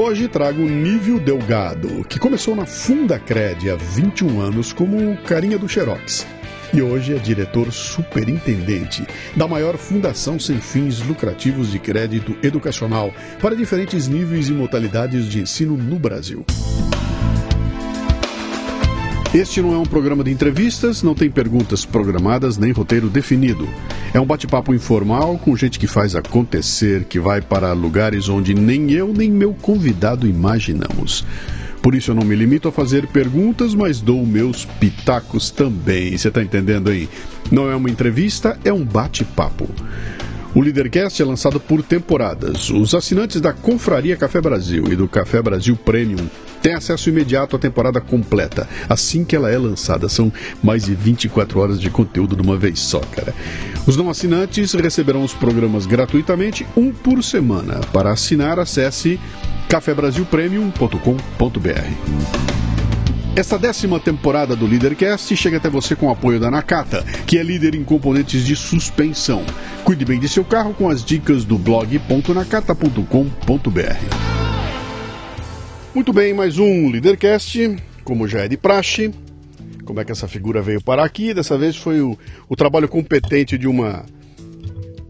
Hoje trago Nível Delgado, que começou na Fundacred há 21 anos como carinha do Xerox. E hoje é diretor superintendente da maior fundação sem fins lucrativos de crédito educacional para diferentes níveis e modalidades de ensino no Brasil. Este não é um programa de entrevistas, não tem perguntas programadas nem roteiro definido. É um bate-papo informal com gente que faz acontecer, que vai para lugares onde nem eu nem meu convidado imaginamos. Por isso eu não me limito a fazer perguntas, mas dou meus pitacos também. Você está entendendo aí? Não é uma entrevista, é um bate-papo. O Leadercast é lançado por temporadas. Os assinantes da Confraria Café Brasil e do Café Brasil Premium têm acesso imediato à temporada completa, assim que ela é lançada. São mais de 24 horas de conteúdo de uma vez só, cara. Os não assinantes receberão os programas gratuitamente, um por semana. Para assinar, acesse cafebrasilpremium.com.br. Esta décima temporada do Leadercast chega até você com o apoio da Nakata, que é líder em componentes de suspensão. Cuide bem de seu carro com as dicas do blog.nakata.com.br. Muito bem, mais um Leadercast, como já é de praxe. Como é que essa figura veio parar aqui? Dessa vez foi o, o trabalho competente de uma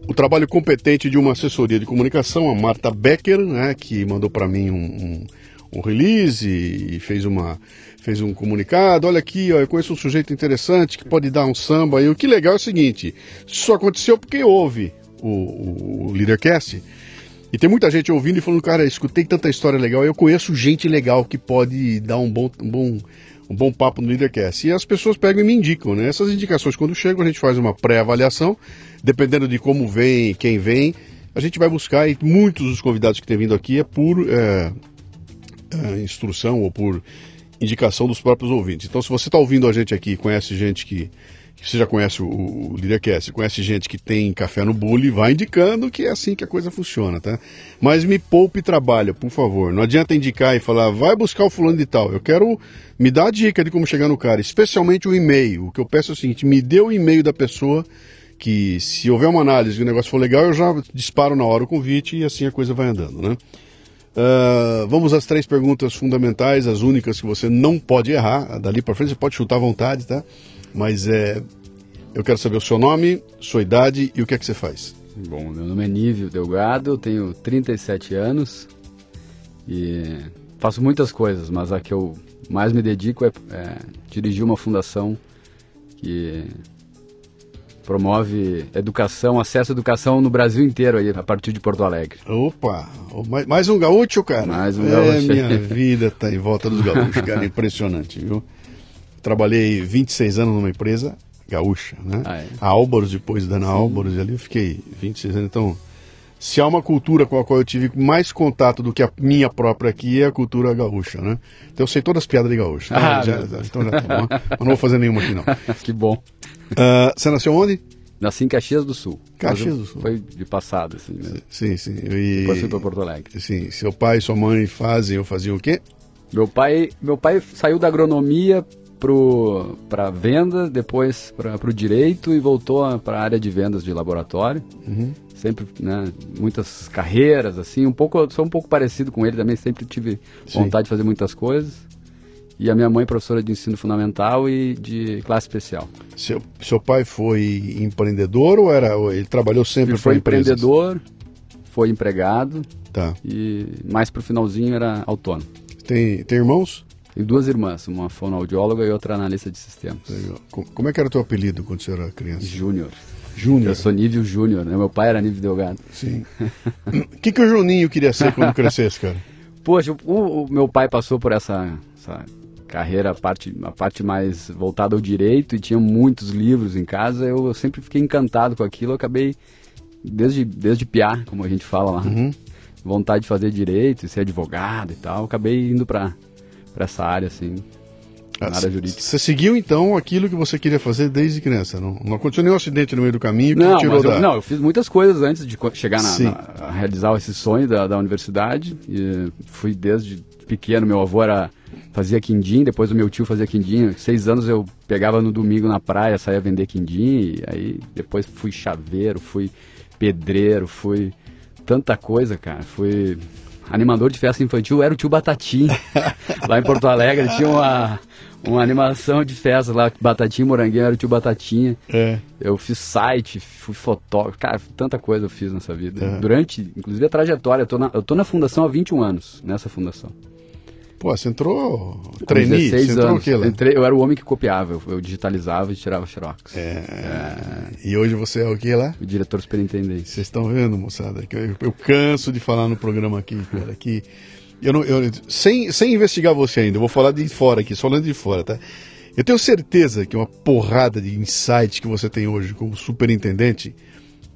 o trabalho competente de uma assessoria de comunicação, a Marta Becker, né, que mandou para mim um, um, um release e fez uma fez um comunicado, olha aqui, ó, eu conheço um sujeito interessante que pode dar um samba. E o que legal é o seguinte, isso aconteceu porque houve o, o Leadercast. E tem muita gente ouvindo e falando, cara, escutei tanta história legal, eu conheço gente legal que pode dar um bom, um bom, um bom papo no Leadercast. E as pessoas pegam e me indicam, né? Essas indicações, quando chegam, a gente faz uma pré-avaliação, dependendo de como vem, quem vem, a gente vai buscar, e muitos dos convidados que têm vindo aqui é por é, é, instrução ou por indicação dos próprios ouvintes. Então, se você está ouvindo a gente aqui, conhece gente que, que você já conhece o, o Leadercast, conhece gente que tem café no bule, vai indicando que é assim que a coisa funciona, tá? Mas me poupe trabalho, por favor. Não adianta indicar e falar, vai buscar o fulano de tal. Eu quero me dar a dica de como chegar no cara, especialmente o e-mail. O que eu peço é o seguinte, me dê o e-mail da pessoa que se houver uma análise e o negócio for legal, eu já disparo na hora o convite e assim a coisa vai andando, né? Uh, vamos às três perguntas fundamentais, as únicas que você não pode errar. Dali para frente você pode chutar à vontade, tá? Mas é, eu quero saber o seu nome, sua idade e o que é que você faz. Bom, meu nome é Nívio Delgado, eu tenho 37 anos e faço muitas coisas, mas a que eu mais me dedico é, é dirigir uma fundação que promove educação, acesso à educação no Brasil inteiro aí, a partir de Porto Alegre. Opa, mais um gaúcho, cara? Mais um é, gaúcho. minha vida tá em volta dos gaúchos, cara, impressionante, viu? Trabalhei 26 anos numa empresa gaúcha, né? Ah, é? A Álvaros, depois da Ana Álvaros, ali eu fiquei 26 anos, então... Se há uma cultura com a qual eu tive mais contato do que a minha própria aqui, é a cultura gaúcha, né? Então eu sei todas as piadas de gaúcho. Né? Ah, já, então já tá bom. Mas não vou fazer nenhuma aqui, não. que bom. Uh, você nasceu onde? Nasci em Caxias do Sul. Caxias do Sul. Foi de passado, assim, né? Sim, sim. E... Depois fui para Porto Alegre. Sim. Seu pai e sua mãe fazem ou faziam o quê? Meu pai, meu pai saiu da agronomia para venda, depois para o direito e voltou para a área de vendas de laboratório. Uhum sempre, né, muitas carreiras, assim, um pouco, sou um pouco parecido com ele também, sempre tive Sim. vontade de fazer muitas coisas. E a minha mãe professora de ensino fundamental e de classe especial. Seu, seu pai foi empreendedor ou era ele trabalhou sempre ele foi empreendedor, foi empregado. Tá. E mais pro finalzinho era autônomo. Tem, tem irmãos? Tem duas irmãs, uma fonoaudióloga e outra analista de sistemas. Legal. Como é que era o teu apelido quando você era criança? Júnior. Júnior. Eu sou nível Júnior, né? Meu pai era nível Delgado. Sim. O que, que o Juninho queria ser quando crescesse, cara? Poxa, o, o, meu pai passou por essa, essa carreira, a parte, a parte mais voltada ao direito e tinha muitos livros em casa. Eu, eu sempre fiquei encantado com aquilo. Eu acabei, desde, desde piar, como a gente fala lá, uhum. vontade de fazer direito, ser advogado e tal. Acabei indo para essa área, assim. na área jurídica. Você seguiu então aquilo que você queria fazer desde criança? Não, não aconteceu nenhum acidente no meio do caminho que Não, tirou mas eu, da. não, eu fiz muitas coisas antes de chegar na, na- a realizar esse sonho da, da universidade. E fui desde pequeno, meu avô era, fazia quindim, depois o meu tio fazia quindim. Seis anos eu pegava no domingo na praia, saía vender quindim, e aí depois fui chaveiro, fui pedreiro, fui tanta coisa, cara. Fui animador de festa infantil, era o tio Batatinha. lá em Porto Alegre tinha uma, uma animação de festa lá, Batatinha e Moranguinho, era o tio Batatinha. É. Eu fiz site, fui fotógrafo, cara, tanta coisa eu fiz nessa vida. É. Durante, inclusive, a trajetória, eu tô, na, eu tô na fundação há 21 anos, nessa fundação. Pô, você entrou. Trainee? 16 Você entrou o anos. quê lá? Entrei, eu era o homem que copiava, eu, eu digitalizava e tirava xerox. É. E hoje você é o que lá? O diretor superintendente. Vocês estão vendo, moçada? que Eu, eu canso de falar no programa aqui, cara, que eu não, eu, sem, sem investigar você ainda, eu vou falar de fora aqui, só olhando de fora, tá? Eu tenho certeza que uma porrada de insight que você tem hoje como superintendente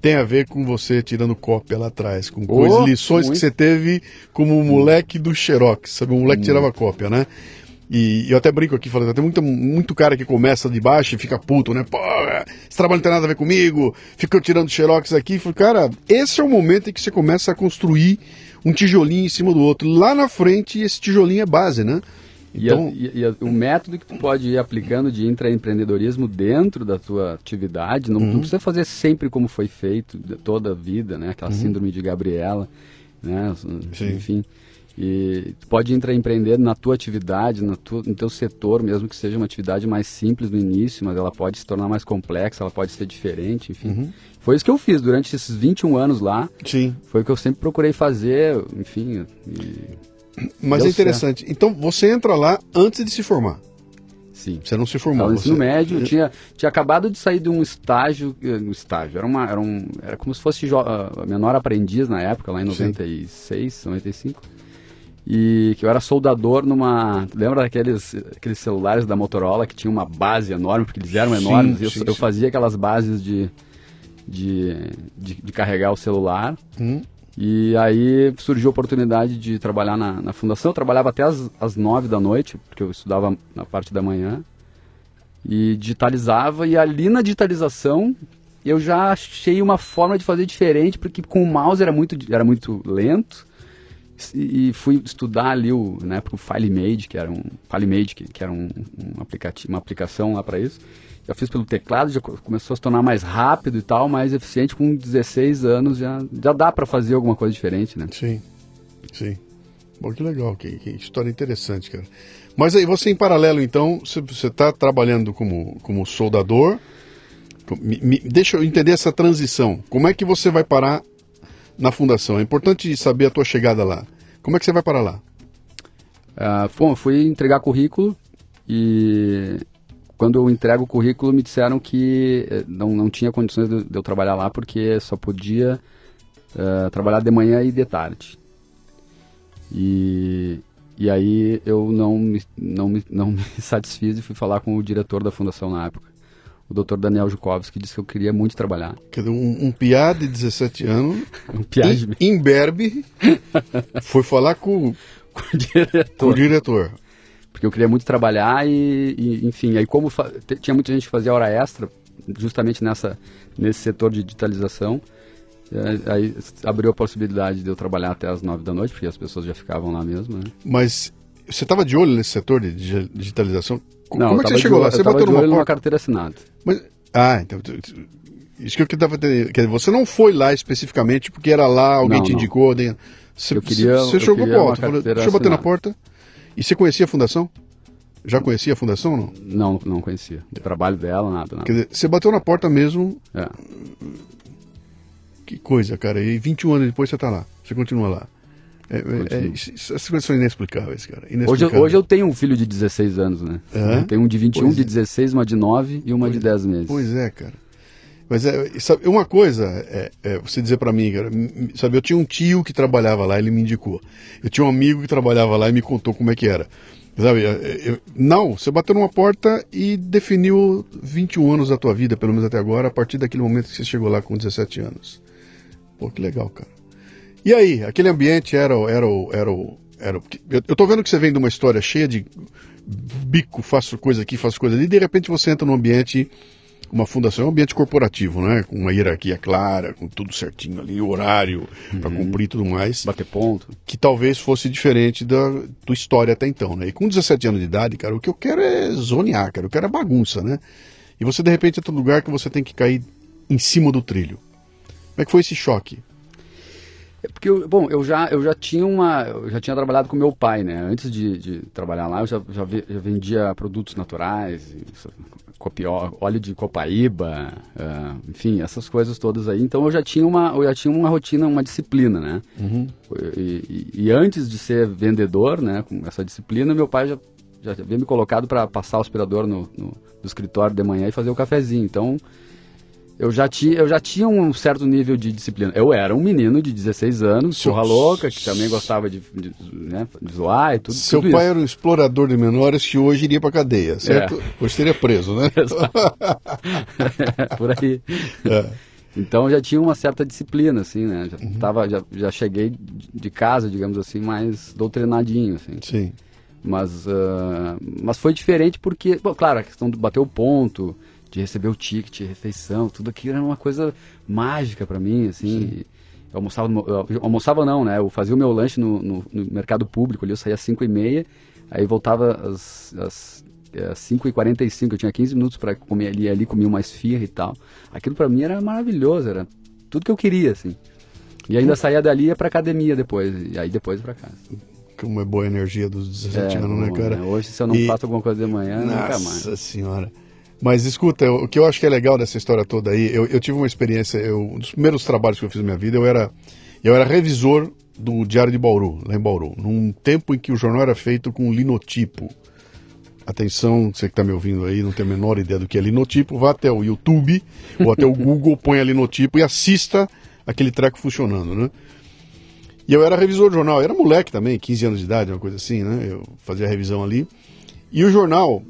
tem a ver com você tirando cópia lá atrás, com coisas, lições que muito. você teve como moleque do Xerox, sabe? Um moleque que tirava cópia, né? E eu até brinco aqui, falando, tem muito, muito cara que começa de baixo e fica puto, né? Pô, esse trabalho não tem nada a ver comigo, fica eu tirando xerox aqui. Falei, cara, esse é o momento em que você começa a construir um tijolinho em cima do outro. Lá na frente, esse tijolinho é base, né? E, a- Então, e, a- o método que tu pode ir aplicando de intraempreendedorismo dentro da tua atividade, não, Uhum. não precisa fazer sempre como foi feito toda a vida, né? Aquela síndrome de Gabriela, né? Uhum. Sim. Enfim. E tu pode intraempreender na tua atividade, na tua, no teu setor, mesmo que seja uma atividade mais simples no início, mas ela pode se tornar mais complexa, ela pode ser diferente, enfim. Uhum. Foi isso que eu fiz durante esses 21 anos lá. sim. Foi o que eu sempre procurei fazer, enfim. e- Mas Deu é interessante. Então, você entra lá antes de se formar. sim. Você não se formou. No ensino você... médio, eu tinha, tinha acabado de sair de um estágio, eh, um estágio, era, uma, era, um, era como se fosse jo- ah, menor aprendiz na época, lá em Sim. 96, 95, e que eu era soldador numa, lembra daqueles aqueles celulares da Motorola que tinha uma base enorme, porque eles eram Sim, enormes, e eu, sim, eu sim. fazia aquelas bases de, de, de, de carregar o celular, Hum, e aí surgiu a oportunidade de trabalhar na, na fundação. Eu trabalhava até as nove da noite, porque eu estudava na parte da manhã. E digitalizava, e ali na digitalização eu já achei uma forma de fazer diferente, porque com o mouse era muito, era muito lento. E, fui estudar ali o, época, o FileMade, que era um FileMade, que, que era um, um aplicativo, uma aplicação lá para isso. Já fiz pelo teclado, já co- começou a se tornar mais rápido e tal, mais eficiente. Com 16 anos já, já dá para fazer alguma coisa diferente, né? sim. Sim. Bom, que legal, que, que história interessante, cara. Mas aí, você em paralelo, então, você está trabalhando como, como soldador. Me- me- deixa eu entender essa transição. Como é que você vai parar na fundação? É importante saber a tua chegada lá. Como é que você vai parar lá? Ah, bom, fui entregar currículo e quando eu entrego o currículo me disseram que eh, não, não tinha condições de, de eu trabalhar lá porque só podia eh, trabalhar de manhã e de tarde. E, e aí eu não me, não, me, não me satisfiz e fui falar com o diretor da fundação na época, o Dr. Daniel Jukovski, que disse que eu queria muito trabalhar. Quer dizer, um, um piá de 17 anos, Um piagem em, em Berbe, foi falar com, com o com o diretor. Porque eu queria muito trabalhar e, e, enfim, aí como tinha muita gente que fazia hora extra, justamente nessa nesse setor de digitalização, eh, aí abriu a possibilidade de eu trabalhar até as nove da noite, porque as pessoas já ficavam lá mesmo, né? Mas você estava de olho nesse setor de digi- digitalização? Co- Não, Como eu é que você chegou olho- lá? Você bateu numa porta? carteira assinada. Mas- ah, então. Isso que eu estava entendendo. Você não foi lá especificamente porque era lá, alguém Não, te não. indicou. Você, Eu queria- você eu queria uma porta, falou, deixa eu bater na assinada. porta. E você conhecia a fundação? Já conhecia a fundação ou não? Não, não conhecia. O trabalho dela, nada, nada. Quer dizer, você bateu na porta mesmo. É. Que coisa, cara. E 21 anos depois você tá lá. Você continua lá. É, é, é, essas coisas são inexplicáveis, cara. Hoje, eu- Inexplicáveis. hoje eu tenho um filho de 16 anos, né? É? Eu tenho um de 21, Pois de é. 16, uma de 9 e uma de 10 meses. Pois é, cara. Mas é, sabe, uma coisa é, é você dizer pra mim, cara, sabe, eu tinha um tio que trabalhava lá, ele me indicou. Eu tinha um amigo que trabalhava lá e me contou como é que era. Sabe, é, é, eu- não, você bateu numa porta e definiu 21 anos da tua vida, pelo menos até agora, a partir daquele momento que você chegou lá com 17 anos. Pô, que legal, cara. E aí, aquele ambiente era, era, era, Era, eu, eu tô vendo que você vem de uma história cheia de bico, faço coisa aqui, faço coisa ali, e de repente você entra num ambiente, uma fundação, um ambiente corporativo, né? Com uma hierarquia clara, com tudo certinho ali, horário uhum. para cumprir tudo mais. Bater ponto. Que talvez fosse diferente da tua história até então, né? E com 17 anos de idade, cara, o que eu quero é zonear, cara, eu quero é bagunça, né? E você de repente entra num lugar que você tem que cair em cima do trilho. Como é que foi esse choque? É porque, eu, bom, eu já, eu já tinha uma, eu já tinha trabalhado com meu pai, né? Antes de, de trabalhar lá, eu já, já, já vendia produtos naturais, copió, óleo de copaíba, uh, enfim, essas coisas todas aí. Então eu já tinha uma, eu já tinha uma rotina, uma disciplina, né? Uhum. E, e, e, antes de ser vendedor, né, com essa disciplina, meu pai já, já havia me colocado para passar o aspirador no, no, no escritório de manhã e fazer o cafezinho. Então eu já, tinha, eu já tinha um certo nível de disciplina. Eu era um menino de 16 anos, porra louca, que também gostava de, de, né, de zoar e tudo. Seu tudo pai isso. era um explorador de menores que hoje iria pra cadeia, certo? É. Hoje seria preso, né? Por aí. É. Então já tinha uma certa disciplina, assim, né? Já, uhum. tava, já, já cheguei de casa, digamos assim, mais doutrinadinho, assim. Sim. Mas, uh, mas foi diferente porque, bom, claro, a questão de bater o ponto, de receber o ticket, refeição, tudo aquilo era uma coisa mágica para mim, assim. Eu almoçava, eu almoçava não, né? Eu fazia o meu lanche no, no, no mercado público ali, eu saía às 5 e meia, aí voltava às, às, às 5 e 45 eu tinha 15 minutos para comer ali, ali comia uma esfirra e tal. Aquilo para mim era maravilhoso, era tudo que eu queria, assim. E ainda saía dali e ia pra academia depois, e aí depois para casa. Como é boa a energia dos 17 é, anos, né, cara? Né? Hoje, se eu não e... faço alguma coisa de manhã, Nossa nunca mais. Nossa senhora. Mas escuta, o que eu acho que é legal dessa história toda aí, eu, eu tive uma experiência, eu, um dos primeiros trabalhos que eu fiz na minha vida, eu era, eu era revisor do Diário de Bauru, lá em Bauru, num tempo em que o jornal era feito com linotipo. Atenção, você que está me ouvindo aí, não tem a menor ideia do que é linotipo, vá até o YouTube ou até o Google, ponha linotipo e assista aquele treco funcionando, né? E eu era revisor do jornal, eu era moleque também, 15 anos de idade, uma coisa assim, né? Eu fazia revisão ali. E o jornal,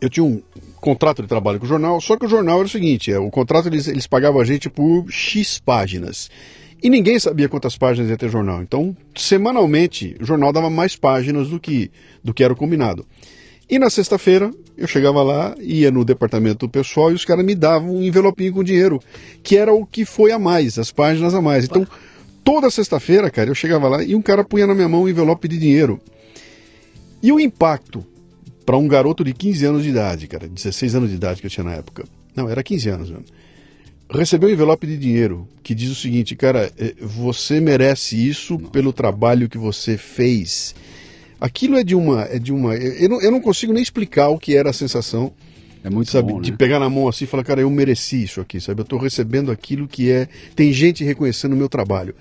eu tinha um contrato de trabalho com o jornal, só que o jornal era o seguinte, é, o contrato eles, eles pagavam a gente por X páginas. E ninguém sabia quantas páginas ia ter jornal. Então, semanalmente, o jornal dava mais páginas do que, do que era o combinado. E na sexta-feira, eu chegava lá, ia no departamento pessoal e os caras me davam um envelopinho com dinheiro, que era o que foi a mais, as páginas a mais. Então, toda sexta-feira, cara, eu chegava lá e um cara punha na minha mão um envelope de dinheiro. E o impacto para um garoto de 15 anos de idade, cara, 16 anos de idade que eu tinha na época. Não, era 15 anos mesmo. Recebeu um envelope de dinheiro que diz o seguinte, cara, é, você merece isso pelo trabalho que você fez. Aquilo é de uma. É de uma eu, não, eu não consigo nem explicar o que era a sensação. É muito sabe, bom, de né? pegar na mão assim e falar, cara, eu mereci isso aqui, sabe? Eu estou recebendo aquilo que é. Tem gente reconhecendo o meu trabalho.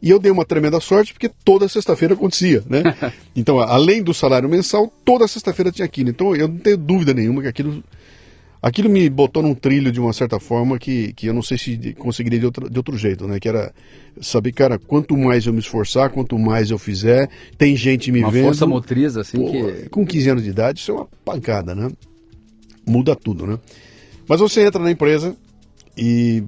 E eu dei uma tremenda sorte porque toda sexta-feira acontecia, né? Então, além do salário mensal, toda sexta-feira tinha aquilo. Então, eu não tenho dúvida nenhuma que aquilo, aquilo me botou num trilho de uma certa forma que, que eu não sei se conseguiria de, outra, de outro jeito, né? Que era saber, cara, quanto mais eu me esforçar, quanto mais eu fizer, tem gente me uma vendo. Uma força motriz, assim, pô, que... Com 15 anos de idade, isso é uma pancada, né? Muda tudo, né? Mas você entra na empresa e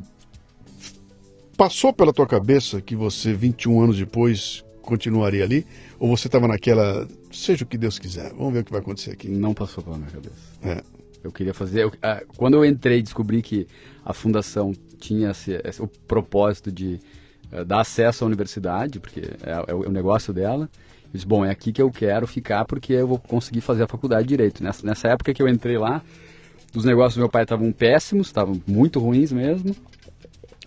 Passou pela tua cabeça que você, 21 anos depois, continuaria ali? Ou você estava naquela, seja o que Deus quiser, vamos ver o que vai acontecer aqui? Não passou pela minha cabeça. É. Eu queria fazer. Eu, ah, quando eu entrei, descobri que a fundação tinha esse, esse, o propósito de uh, dar acesso à universidade, porque é, é, o, é o negócio dela. Eu disse, bom, é aqui que eu quero ficar porque eu vou conseguir fazer a faculdade de direito. Nessa, nessa época que eu entrei lá, os negócios do meu pai estavam péssimos, estavam muito ruins mesmo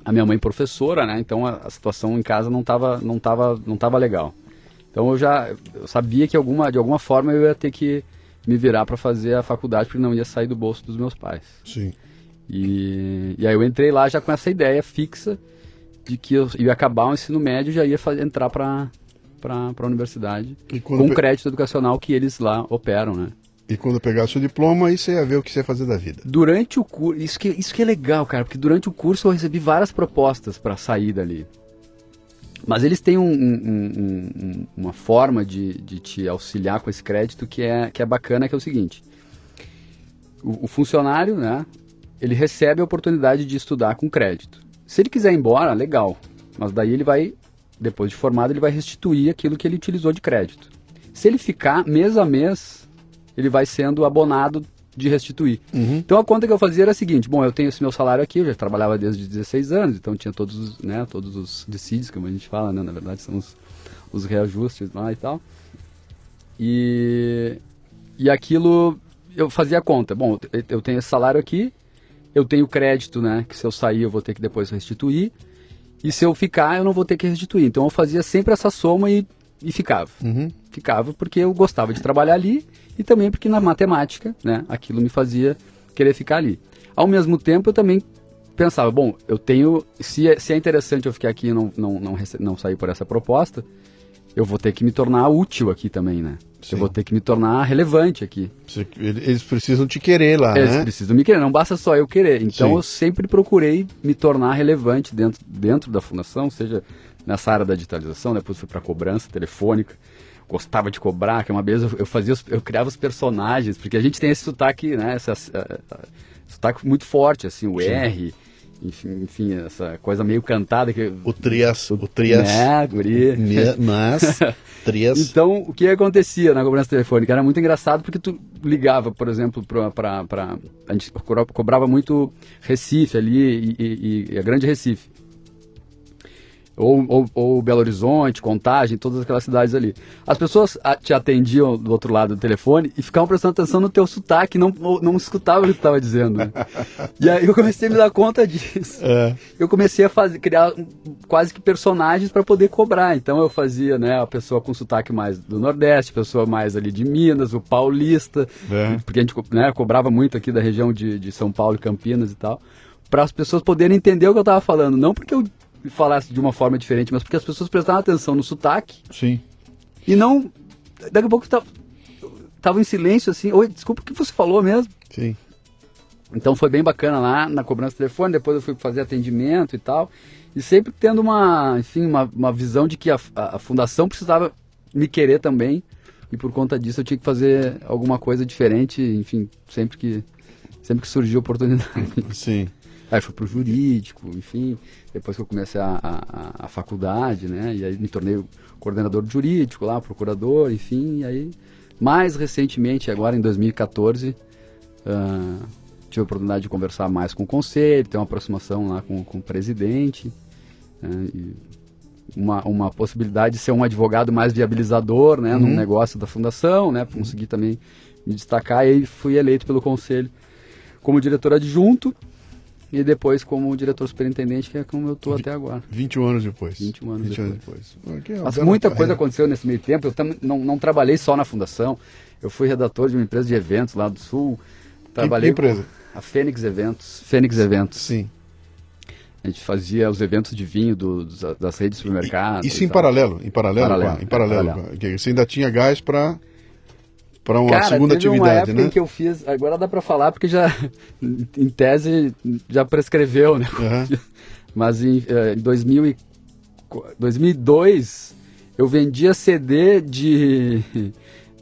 a minha mãe professora, né? Então a, a, situação em casa não estava não tava, não tava legal. Então eu já eu sabia que alguma, de alguma forma eu ia ter que me virar para fazer a faculdade porque não ia sair do bolso dos meus pais. Sim. E, e aí eu entrei lá já com essa ideia fixa de que eu ia acabar o ensino médio e já ia fazer, entrar para a universidade com pe... crédito educacional que eles lá operam, né? E quando pegasse o diploma, aí você ia ver o que você ia fazer da vida. Durante o curso, isso que, isso que é legal, cara, porque durante o curso eu recebi várias propostas para sair dali. Mas eles têm um, um, um, uma forma de, de te auxiliar com esse crédito que é, que é bacana, que é o seguinte. O, o funcionário, né, ele recebe a oportunidade de estudar com crédito. Se ele quiser ir embora, legal. Mas daí ele vai depois de formado, ele vai restituir aquilo que ele utilizou de crédito. Se ele ficar mês a mês, ele vai sendo abonado de restituir. Uhum. Então a conta que eu fazia era a seguinte: bom, eu tenho esse meu salário aqui, eu já trabalhava desde 16 anos, então tinha todos os, né, todos os decídios, como a gente fala, né, na verdade são os, os reajustes lá e tal. E, e aquilo eu fazia a conta. Bom, eu- tenho esse salário aqui, eu tenho crédito, né, que se eu sair eu vou ter que depois restituir, e se eu ficar eu não vou ter que restituir. Então eu fazia sempre essa soma e, e ficava Uhum. ficava porque eu gostava de trabalhar ali e também porque na matemática, né, aquilo me fazia querer ficar ali. Ao mesmo tempo, eu também pensava, bom, eu tenho, se é, se é interessante eu ficar aqui e não, não, não, não sair por essa proposta, eu vou ter que me tornar útil aqui também, né? Sim. Eu vou ter que me tornar relevante aqui. Eles precisam te querer lá, Eles né? precisam me querer, não basta só eu querer. Então Sim. eu sempre procurei me tornar relevante dentro, dentro da fundação, seja nessa área da digitalização, depois fui para cobrança telefônica. Gostava de cobrar, que uma vez eu, eu fazia, os- eu criava os personagens, porque a gente tem esse sotaque, né? Essa, eh, sotaque muito forte, assim, o R, enfim, enfim, essa coisa meio cantada que. O Trias, o Trias. Né, guri? Mas, Trias. Então, o que acontecia na cobrança telefônica? Era muito engraçado porque tu ligava, por exemplo, para. A gente cobra- cobrava muito Recife ali e, e- e a Grande Recife. Ou, ou, ou Belo Horizonte, Contagem, todas aquelas cidades ali. As pessoas te atendiam do outro lado do telefone e ficavam prestando atenção no teu sotaque, não, não escutavam o que tu estava dizendo. né? e aí eu comecei a me dar conta disso É, eu comecei a fazer, criar quase que personagens para poder cobrar. Então eu fazia, né, a pessoa com sotaque mais do Nordeste, a pessoa mais ali de Minas, o paulista, É. porque a gente né, cobrava muito aqui da região de, de São Paulo e Campinas e tal, para as pessoas poderem entender o que eu estava falando. Não porque eu falasse de uma forma diferente, mas porque as pessoas prestavam atenção no sotaque sim. e não. Daqui a pouco tava, tava em silêncio assim. Oi, desculpa o que você falou mesmo. Sim. Então foi bem bacana lá na cobrança de telefone, depois eu fui fazer atendimento e tal. E sempre tendo uma, enfim, uma, uma visão de que a, a, a fundação precisava me querer também. E por conta disso eu tinha que fazer alguma coisa diferente, enfim, sempre que, sempre que surgiu oportunidade. Sim. Aí fui pro jurídico, enfim, depois que eu comecei a, a, a- faculdade, né? E aí me tornei coordenador jurídico lá, procurador, enfim, e aí mais recentemente, agora em 2014, ah, tive a oportunidade de conversar mais com o conselho, ter uma aproximação lá com, com o presidente, né, uma, uma possibilidade de ser um advogado mais viabilizador, né, num negócio da fundação, né, para conseguir também me destacar, e aí fui eleito pelo conselho como diretor adjunto e depois como diretor superintendente, que é como eu estou até agora. 21 anos depois. 21 anos 20 anos depois. Ah, que é Mas muita carreira. coisa aconteceu nesse meio tempo. Eu tam, não, não trabalhei só na fundação. Eu fui redator de uma empresa de eventos lá do Sul. Trabalhei que empresa? com a Fênix Eventos. Fênix Eventos. Sim. A gente fazia os eventos de vinho do- das redes de supermercados. Isso em tal. paralelo, em paralelo, Paralelo, em paralelo. paralelo. a- que Você ainda tinha gás para para uma Cara, segunda teve uma atividade, época né? em que eu fiz, agora dá pra falar porque já, em tese, já prescreveu, né? Aham. Mas em, eh, em 2000 e, qu- 2002 eu vendia CD de,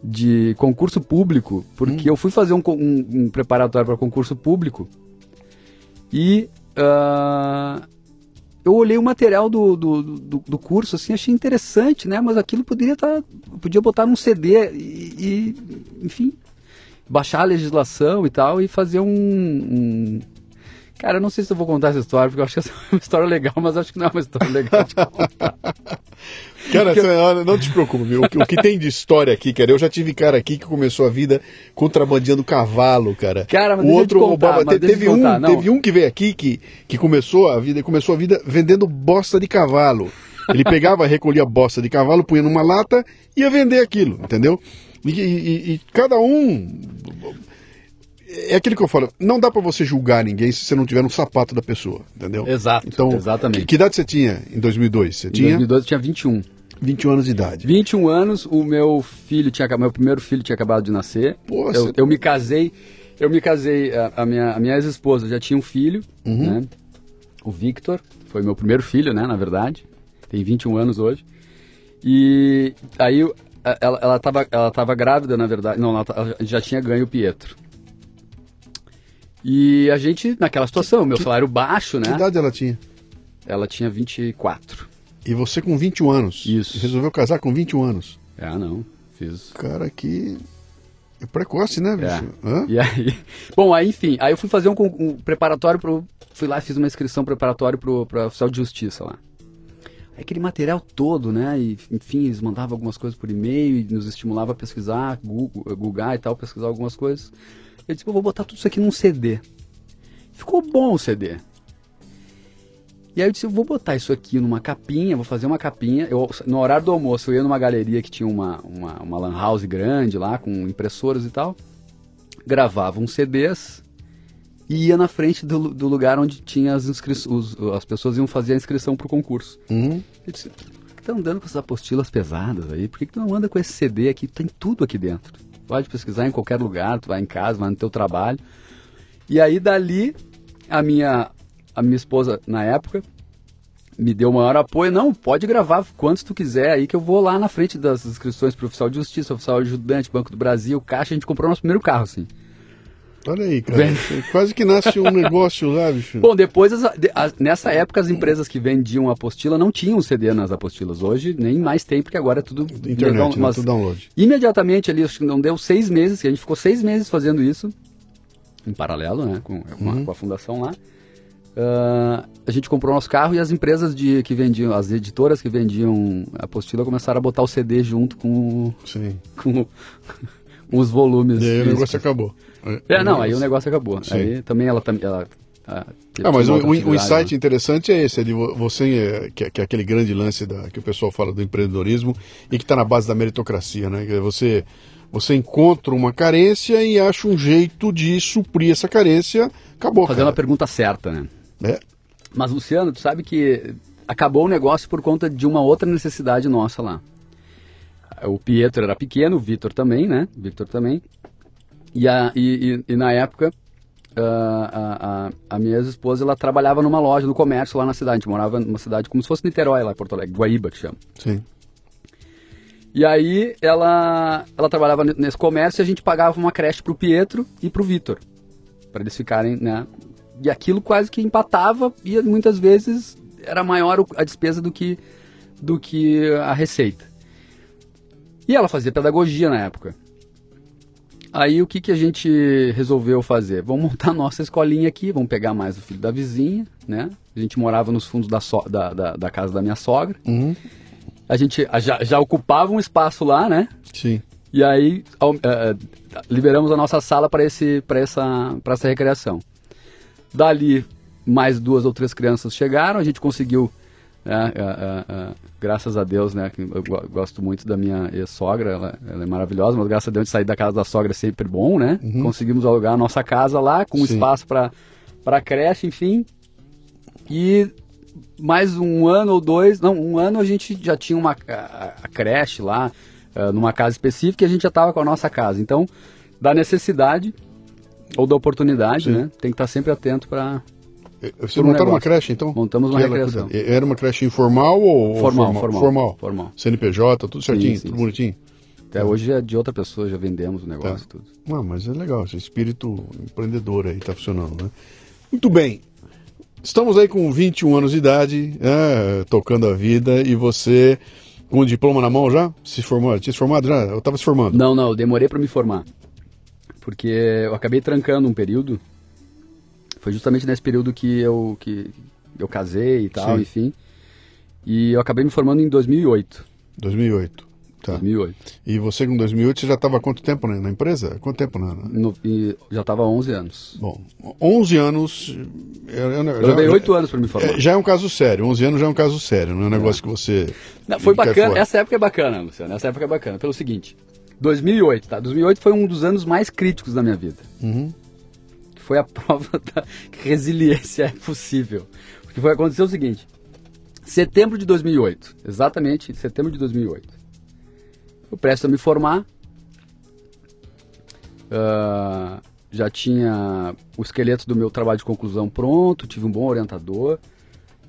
de concurso público, porque Hum. eu fui fazer um, um- um preparatório para concurso público e ah, eu olhei o material do, do, do, do curso, assim, achei interessante, né? Mas aquilo poderia estar, podia botar num CD e, e, enfim, baixar a legislação e tal e fazer um, um- Cara, eu não sei se eu vou contar essa história, porque eu acho que essa é uma história legal, mas acho que não é uma história legal de contar. Cara, não te preocupe, viu? O que, o que tem de história aqui, cara, eu já tive cara aqui que começou a vida contrabandeando cavalo, cara. Cara, mas o outro contar, roubava- mas te- teve te contar, um, não. teve um que veio aqui que, que começou a vida, começou a vida vendendo bosta de cavalo. Ele pegava, recolhia bosta de cavalo, punha numa lata e ia vender aquilo, entendeu? E, e- e cada um é aquilo que eu falo, não dá pra você julgar ninguém se você não tiver no sapato da pessoa, entendeu? Exato, Então, exatamente. Que, que idade você tinha em 2002? Você Em tinha 2012 eu tinha 21. 21 anos de idade. 21 anos, o meu filho tinha meu primeiro filho tinha acabado de nascer. Pô, eu, eu me casei, eu me casei, a, a minha, a minha ex-esposa já tinha um filho, Uhum. né? O Victor, foi meu primeiro filho, né, na verdade. Tem 21 anos hoje. E aí ela, ela, tava, ela tava grávida, na verdade. Não, ela, ela já tinha ganho o Pietro. E a gente, naquela situação, meu salário baixo, Que né? idade ela tinha? Ela tinha 24. E você com 21 anos. Isso. Resolveu casar com 21 anos. Ah, não. Fiz. Cara, que. É precoce, né, bicho? Hã? E aí. Bom, aí, enfim, aí eu fui fazer um, um preparatório pro. Fui lá e fiz uma inscrição preparatória pro, pro oficial de justiça lá. Aí aquele material todo, né? E, enfim, eles mandavam algumas coisas por e-mail e nos estimulava a pesquisar, Google, Google e tal, pesquisar algumas coisas. Eu disse, eu vou botar tudo isso aqui num CD. Ficou bom o CD. E aí eu disse, eu vou botar isso aqui numa capinha, vou fazer uma capinha. Eu, no horário do almoço eu ia numa galeria que tinha uma, uma, uma lan house grande lá, com impressoras e tal. Gravava uns CDs e ia na frente do, do lugar onde tinha as inscrições, as pessoas iam fazer a inscrição pro concurso. Uhum. Eu disse, por que tá andando com essas apostilas pesadas aí? Por que, que tu não anda com esse CD aqui? Tem tudo aqui dentro. Pode pesquisar em qualquer lugar, tu vai em casa, vai no teu trabalho. E aí dali, a minha, a minha esposa, na época, me deu o maior apoio. Não, pode gravar quantos tu quiser aí, que eu vou lá na frente das inscrições para oficial de justiça, oficial ajudante, Banco do Brasil, Caixa. A gente comprou nosso primeiro carro, assim. Olha aí, cara. Quase que nasce um negócio lá, bicho. Bom, depois, as- as- nessa época, as empresas que vendiam apostila não tinham CD nas apostilas. Hoje, nem mais tem, porque agora é tudo... Internet, legal, né? mas Tudo download. Imediatamente ali, acho que não deu seis meses, que a gente ficou seis meses fazendo isso, em paralelo, né, com, com, a, Uhum. com a fundação lá. Ah, a gente comprou nosso carro e as empresas de, que vendiam, as editoras que vendiam a apostila começaram a botar o CD junto com, Sim. com, com os volumes. E aí o negócio acabou. É, não, aí o negócio acabou. Sim. Aí também ela. Ela, ah, Ah, mas o, o- insight né? interessante é esse, é de vo- você, é, que, que é aquele grande lance da, que o pessoal fala do empreendedorismo e que está na base da meritocracia, né? Que Você, você encontra uma carência e acha um jeito de suprir essa carência, acabou, Fazendo a cara. pergunta certa, né? É, Mas, Luciano, tu sabe que acabou o negócio por conta de uma outra necessidade nossa lá. O Pietro era pequeno, o Vitor também, né? O Victor também. E, a, e, e- e na época, ah, a, a, a minha ex-esposa, ela trabalhava numa loja do comércio lá na cidade. A gente morava numa cidade como se fosse Niterói, lá em Porto Alegre, Guaíba, que chama. sim. E aí, ela, ela trabalhava ne- nesse comércio e a gente pagava uma creche pro Pietro e pro Vitor. Para eles ficarem, né? E aquilo quase que empatava e muitas vezes era maior a despesa do que, do que a receita. E ela fazia pedagogia na época. Aí o que, que a gente resolveu fazer? Vamos montar a nossa escolinha aqui, vamos pegar mais o filho da vizinha, né? A gente morava nos fundos da, so- da, da, da casa da minha sogra. Uhum. A gente já, já ocupava um espaço lá, né? Sim. E aí ao- eh, liberamos a nossa sala para essa para essa recreação. Dali mais duas ou três crianças chegaram, a gente conseguiu eh, eh, eh, graças a Deus, né? Eu go- gosto muito da minha ex-sogra, ela, ela é maravilhosa, mas graças a Deus sair da casa da sogra é sempre bom, né? Conseguimos alugar a nossa casa lá, com Sim. espaço para creche, enfim. E mais um ano ou dois, não, um ano a gente já tinha uma a, a creche lá, eh, numa casa específica e a gente já estava com a nossa casa. Então, da necessidade ou da oportunidade, Sim. né? Tem que estar sempre atento para Vocês Por um montaram uma creche, então? Montamos uma recreação. Era uma creche informal ou ou Formal, formal, Formal. formal. CNPJ, tudo certinho, sim, tudo sim. bonitinho. Até hoje é de outra pessoa, já vendemos o negócio Tá. tudo. Ah, mas é legal, esse espírito empreendedor aí tá funcionando, né? Muito bem. Estamos aí com 21 anos de idade, né, tocando a vida, e você com o diploma na mão já? Se formou? Tinha se formado já? Eu estava se formando. Não, não, eu demorei para me formar. Porque eu acabei trancando um período. Foi justamente nesse período que eu, que eu casei e tal, Sim. enfim. E eu acabei me formando em 2008. 2008. Tá. 2008. E você com 2008, você já estava quanto tempo né, na empresa? Quanto tempo na... na- No- já estava há 11 anos. Bom, 11 anos... é- é- Eu levei já- 8 anos para me formar. é, já é um caso sério, 11 anos já é um caso sério, não é um negócio que você... Não, foi bacana, essa época é bacana, Luciano. Essa época é bacana. Pelo seguinte, 2008, tá? 2008 foi um dos anos mais críticos da minha vida. Uhum. Foi a prova da que resiliência é possível. Porque foi acontecer o seguinte: setembro de 2008, exatamente setembro de 2008. Eu presto a me formar. ah, já tinha o esqueleto do meu trabalho de conclusão pronto, tive um bom orientador.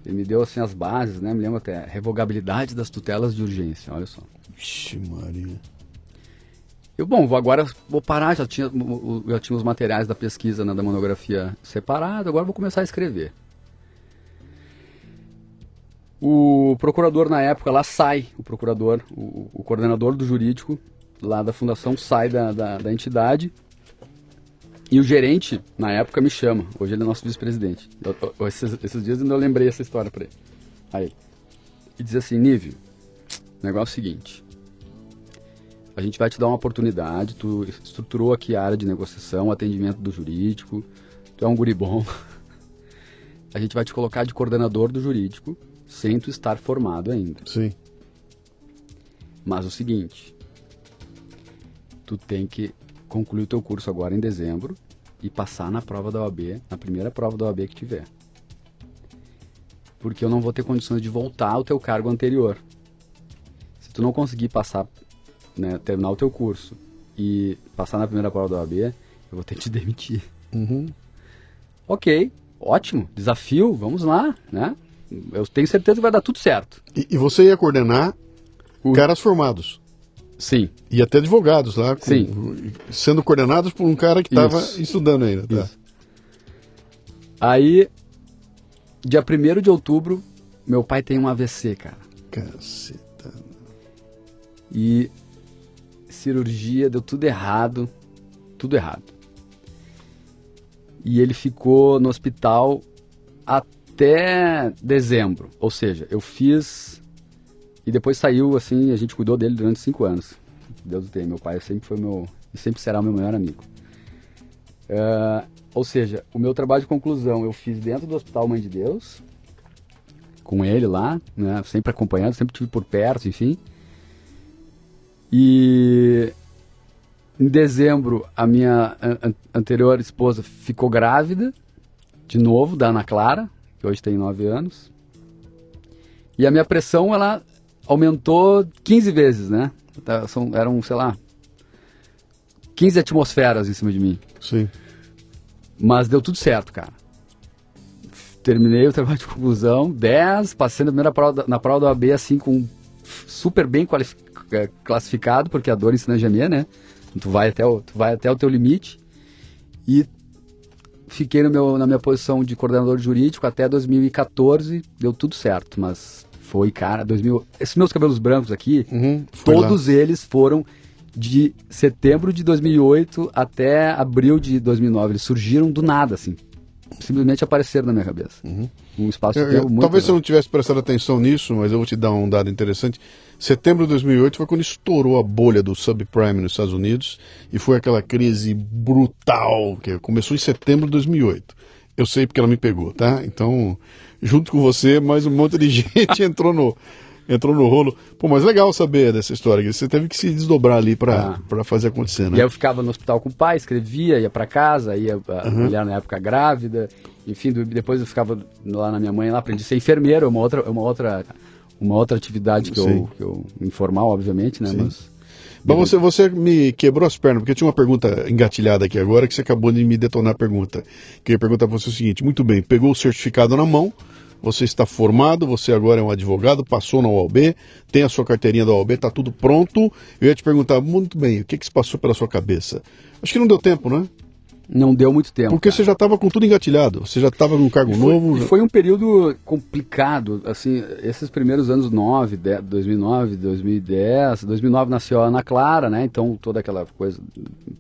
Ele me deu assim as bases, né? Me lembro até revogabilidade das tutelas de urgência, olha só. Vixe Maria. Eu, bom, vou agora vou parar, já tinha, já tinha os materiais da pesquisa, né, da monografia separado, agora vou começar a escrever. O procurador na época lá sai, o procurador, o, o coordenador do jurídico lá da fundação sai da, da, da entidade e o gerente, na época, me chama. Hoje ele é nosso vice-presidente. Esses, esses, dias ainda eu lembrei essa história para ele. Aí. E diz assim, Nível, negócio é o seguinte. A gente vai te dar uma oportunidade, tu estruturou aqui a área de negociação, atendimento do jurídico, tu é um guri bom. A gente vai te colocar de coordenador do jurídico, sem tu estar formado ainda. Sim. Mas o seguinte, tu tem que concluir o teu curso agora em dezembro e passar na prova da OAB, na primeira prova da OAB que tiver. Porque eu não vou ter condições de voltar ao teu cargo anterior. Se tu não conseguir passar, né, terminar o teu curso e passar na primeira prova da OAB, eu vou ter que te demitir. Uhum. Ok, ótimo, desafio, vamos lá, né? Eu tenho certeza que vai dar tudo certo. E, e você ia coordenar o... caras formados. Sim. E até advogados lá, com, Sim. sendo coordenados por um cara que estava estudando ainda. Tá? Aí, dia 1 de outubro, meu pai tem um AVC, cara. Caceta. E cirurgia, deu tudo errado. Tudo errado. E ele ficou no hospital até dezembro. Ou seja, eu fiz e depois saiu, assim, a gente cuidou dele durante cinco anos. Deus o tenha, meu pai sempre foi meu, e sempre será meu melhor amigo. Uh, ou seja, o meu trabalho de conclusão eu fiz dentro do Hospital Mãe de Deus, com ele lá, né, sempre acompanhando, sempre tive por perto, enfim. E em dezembro, a minha an anterior esposa ficou grávida, de novo, da Ana Clara, que hoje tem nove anos. E a minha pressão, ela aumentou 15 vezes, né? Tá, são, eram, sei lá, 15 atmosferas em cima de mim. Sim. Mas deu tudo certo, cara. Terminei o trabalho de conclusão, 10, passei na primeira prova, na prova do AB, assim, com super bem é, classificado, porque a dor ensina a gemer, né? Tu vai até o, tu vai até o teu limite. E fiquei no meu, na minha posição de coordenador jurídico até 2014, deu tudo certo, mas foi, cara, 2000. Esses meus cabelos brancos aqui, uhum, todos lá. eles foram de setembro de 2008 até abril de 2009. Eles surgiram do nada, assim. Simplesmente apareceram na minha cabeça. Uhum. Um espaço de tempo muito. Talvez você não tivesse prestado atenção nisso, mas eu vou te dar um dado interessante. Setembro de 2008 foi quando estourou a bolha do subprime nos Estados Unidos e foi aquela crise brutal que começou em setembro de 2008. Eu sei porque ela me pegou, tá? Então, junto com você, mais um monte de gente entrou no, entrou no rolo. Pô, mas legal saber dessa história. Você teve que se desdobrar ali para ah. fazer acontecer, né? E aí eu ficava no hospital com o pai, escrevia, ia para casa, ia a uhum. mulher na época grávida. Enfim, depois eu ficava lá na minha mãe, lá aprendi a ser enfermeiro, é uma outra, uma outra, uma outra atividade que eu, que eu informal, obviamente, né? Sim. Mas mas você, você me quebrou as pernas, porque eu tinha uma pergunta engatilhada aqui agora que você acabou de me detonar a pergunta. Queria perguntar para você o seguinte: muito bem, pegou o certificado na mão, você está formado, você agora é um advogado, passou na UAB, tem a sua carteirinha da UAB, está tudo pronto. Eu ia te perguntar, muito bem, o que, que se passou pela sua cabeça? Acho que não deu tempo, né? Não deu muito tempo. Porque cara. você já estava com tudo engatilhado, você já estava num cargo foi, novo. Já... Foi um período complicado, assim, esses primeiros anos 9, 10, 2009, 2010, 2009 nasceu a Ana Clara, né? Então toda aquela coisa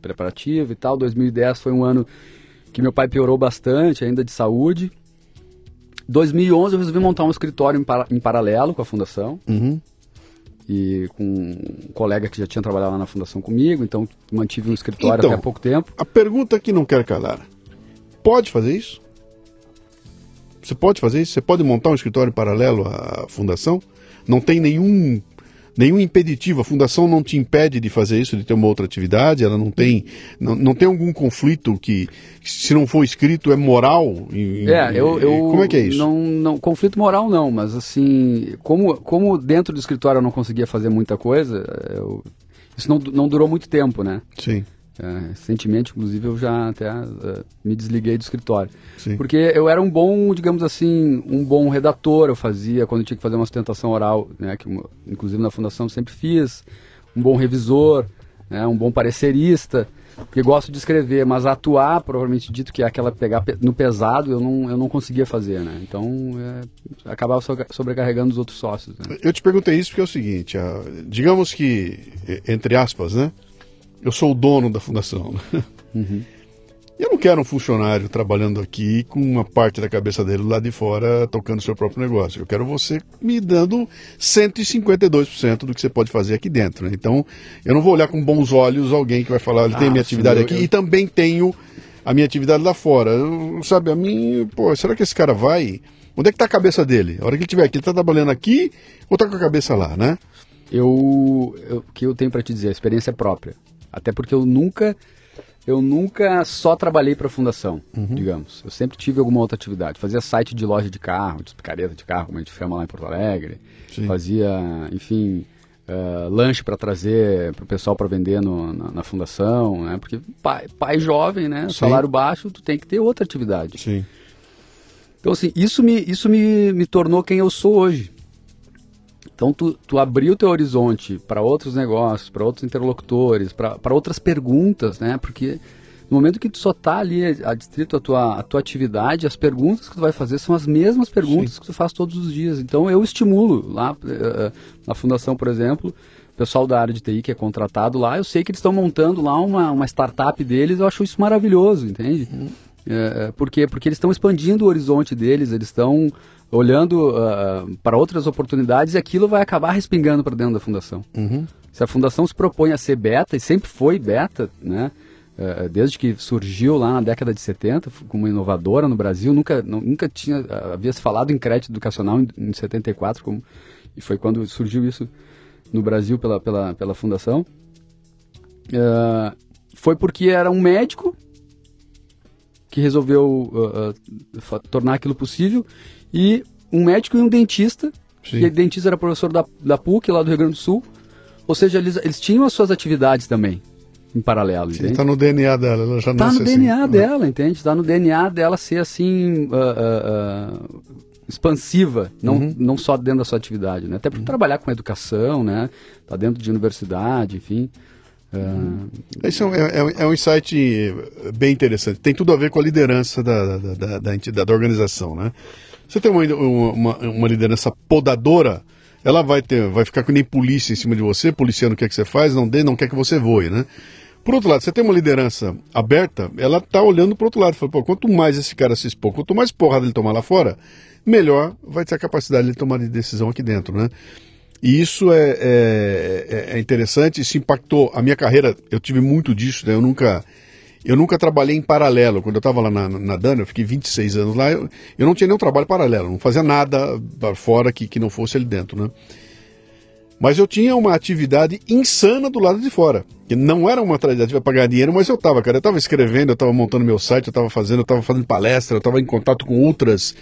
preparativa e tal. 2010 foi um ano que meu pai piorou bastante, ainda de saúde. 2011 eu resolvi montar um escritório em, para, em paralelo com a fundação. Uhum e com um colega que já tinha trabalhado lá na fundação comigo, então mantive um escritório então, até há pouco tempo. A pergunta que não quero calar: pode fazer isso? Você pode fazer isso? Você pode montar um escritório paralelo à fundação? Não tem nenhum nenhum impeditivo. A fundação não te impede de fazer isso, de ter uma outra atividade. Ela não tem, não, não tem algum conflito que, se não for escrito, é moral. E, é, eu, eu como é que é isso? Não, não, conflito moral não, mas assim, como, como dentro do escritório eu não conseguia fazer muita coisa, eu, isso não, não durou muito tempo, né? Sim. É, recentemente, inclusive, eu já até uh, me desliguei do escritório. Sim. Porque eu era um bom, digamos assim, um bom redator. Eu fazia, quando eu tinha que fazer uma sustentação oral, né, que inclusive na fundação sempre fiz, um bom revisor. né, um bom parecerista, porque gosto de escrever, mas atuar, provavelmente dito que é aquela pegar no pesado, eu não, eu não conseguia fazer, né? Então, é, acabava sobrecarregando os outros sócios. Né? Eu te perguntei isso porque é o seguinte, a, digamos que, entre aspas, né? Eu sou o dono da fundação. Né? Uhum. Eu não quero um funcionário trabalhando aqui com uma parte da cabeça dele lá de fora tocando seu próprio negócio. Eu quero você me dando 152% do que você pode fazer aqui dentro. Né? Então, eu não vou olhar com bons olhos alguém que vai falar, ele ah, tem minha atividade sim, aqui eu... e também tenho a minha atividade lá fora. Eu, sabe, a mim, pô, será que esse cara vai? Onde é que está a cabeça dele? A hora que ele estiver aqui, ele está trabalhando aqui ou está com a cabeça lá, né? Eu, o que eu tenho para te dizer, a experiência é própria. Até porque eu nunca eu nunca só trabalhei para a fundação, uhum. digamos. Eu sempre tive alguma outra atividade. Fazia site de loja de carro, de picareta de carro, como a gente chama lá em Porto Alegre. Sim. Fazia, enfim, uh, lanche para trazer para o pessoal para vender no, na, na, fundação, né? Porque pai, pai jovem, né? Sim. Salário baixo, tu tem que ter outra atividade. Sim. Então, assim, isso me, isso me, me tornou quem eu sou hoje. Então, tu, tu abrir o teu horizonte para outros negócios, para outros interlocutores, para outras perguntas, né? Porque no momento que tu só está ali adstrito a tua, a tua atividade, as perguntas que tu vai fazer são as mesmas perguntas Sim. que tu faz todos os dias. Então, eu estimulo lá uh, na fundação, por exemplo, o pessoal da área de TI que é contratado lá, eu sei que eles estão montando lá uma, uma startup deles, eu acho isso maravilhoso, entende? Uhum. É, por quê? Porque eles estão expandindo o horizonte deles, eles estão olhando uh, para outras oportunidades e aquilo vai acabar respingando para dentro da fundação. Uhum. Se a fundação se propõe a ser beta, e sempre foi beta, né? Uh, desde que surgiu lá na década de 70, como inovadora no Brasil, nunca, não, nunca tinha, uh, havia se falado em crédito educacional em, em 74, como, e foi quando surgiu isso no Brasil pela, pela, pela fundação. Foi porque era um médico que resolveu tornar aquilo possível e um médico e um dentista, Sim. que o dentista era professor da, da PUC, lá do Rio Grande do Sul. Ou seja, eles, eles tinham as suas atividades também, em paralelo, Sim? Está no DNA dela, ela já Está no DNA assim, né? dela, entende? Está no DNA dela ser assim... Uh, uh, uh, expansiva, não, uhum. não só dentro da sua atividade, né? Até para uhum. trabalhar com educação, né? Tá dentro de universidade, enfim. Uhum. Esse é um, é, é um insight bem interessante. Tem tudo a ver com a liderança da, da, da, da entidade, da organização, né? Você tem uma, uma, uma liderança podadora, ela vai ter, vai ficar com nem polícia em cima de você, policiando o que é que você faz, não dê, não quer que você voe, né? Por outro lado, você tem uma liderança aberta, ela tá olhando para outro lado, fala, pô, quanto mais esse cara se expor, quanto mais porrada ele tomar lá fora, melhor vai ter a capacidade de tomar de decisão aqui dentro, né? E isso é, é, é interessante, isso impactou a minha carreira, eu tive muito disso, né? Eu nunca eu nunca trabalhei em paralelo. Quando eu estava lá na, na Dana, eu fiquei 26 anos lá, eu, eu não tinha nenhum trabalho paralelo, não fazia nada fora que, que não fosse ali dentro, né? Mas eu tinha uma atividade insana do lado de fora. Que não era uma atividade para pagar dinheiro, mas eu estava, cara. Eu estava escrevendo, eu estava montando meu site, eu estava fazendo, eu estava fazendo palestra, eu estava em contato com outras,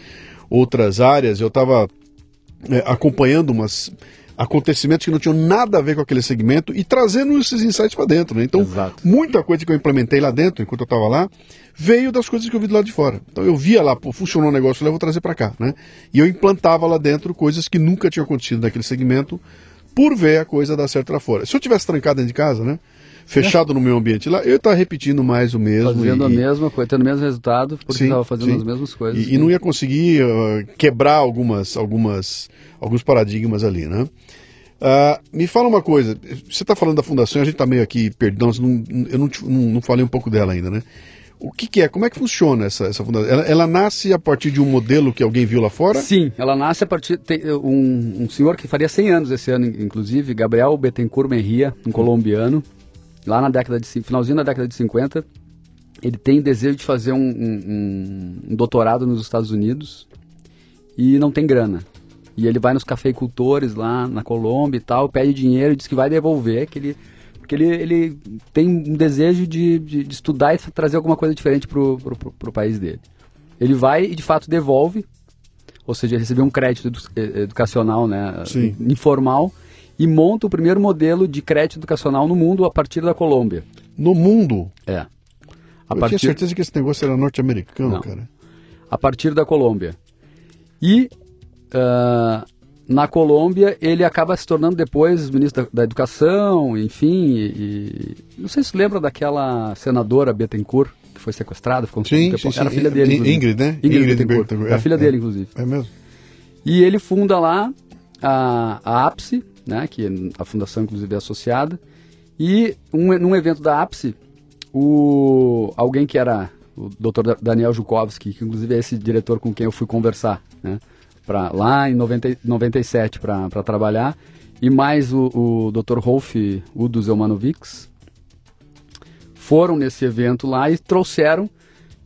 outras áreas, eu estava é, acompanhando umas acontecimentos que não tinham nada a ver com aquele segmento e trazendo esses insights para dentro. Né? Então, Exato. muita coisa que eu implementei lá dentro, enquanto eu estava lá, veio das coisas que eu vi do lado de fora. Então, eu via lá, pô, funcionou o negócio, eu vou trazer para cá. Né? E eu implantava lá dentro coisas que nunca tinham acontecido naquele segmento por ver a coisa dar certo lá fora. Se eu tivesse trancado dentro de casa, né? fechado no meu ambiente lá, eu estava repetindo mais o mesmo. Fazendo e, a mesma coisa, tendo o mesmo resultado, porque estava fazendo sim. as mesmas coisas. E, e, não ia conseguir uh, quebrar algumas, algumas, alguns paradigmas ali, né? Uh, me fala uma coisa, você está falando da fundação, a gente está meio aqui, perdão, não, eu não, não, não, falei um pouco dela ainda, né? O que, que é? Como é que funciona essa, essa fundação? Ela, ela, nasce a partir de um modelo que alguém viu lá fora? Sim, ela nasce a partir. Tem um, um senhor que faria 100 anos esse ano, inclusive, Gabriel Betancourt Merria, um colombiano, lá na década de. finalzinho da década de 50. Ele tem desejo de fazer um, um, um doutorado nos Estados Unidos e não tem grana. E ele vai nos cafeicultores lá na Colômbia e tal, pede dinheiro diz que vai devolver, que ele, porque ele, ele tem um desejo de, de, de estudar e trazer alguma coisa diferente para o país dele. Ele vai e de fato devolve, ou seja, recebeu um crédito edu educacional né, Sim. informal e monta o primeiro modelo de crédito educacional no mundo a partir da Colômbia. No mundo? É. A Eu partir... tinha certeza que esse negócio era norte-americano, cara. A partir da Colômbia. E Uh, na Colômbia, ele acaba se tornando depois ministro da, da Educação, enfim, e, e, não sei se lembra daquela senadora Bettencourt, que foi sequestrada, ficou um sim, sim, sim. era filha dele, inclusive. Ingrid, né? Ingrid, Ingrid Bettencourt, Bettencourt, era é, filha é. dele, inclusive. É mesmo? E ele funda lá a, a APSE, né, que a fundação inclusive é associada, e um, num evento da APSE, o, alguém que era o Dr. Daniel Jukovski, que inclusive é esse diretor com quem eu fui conversar, né, pra, lá em 90, 97 para trabalhar, e mais o, o Dr. Rolf Udo Zelmanovics, foram nesse evento lá e trouxeram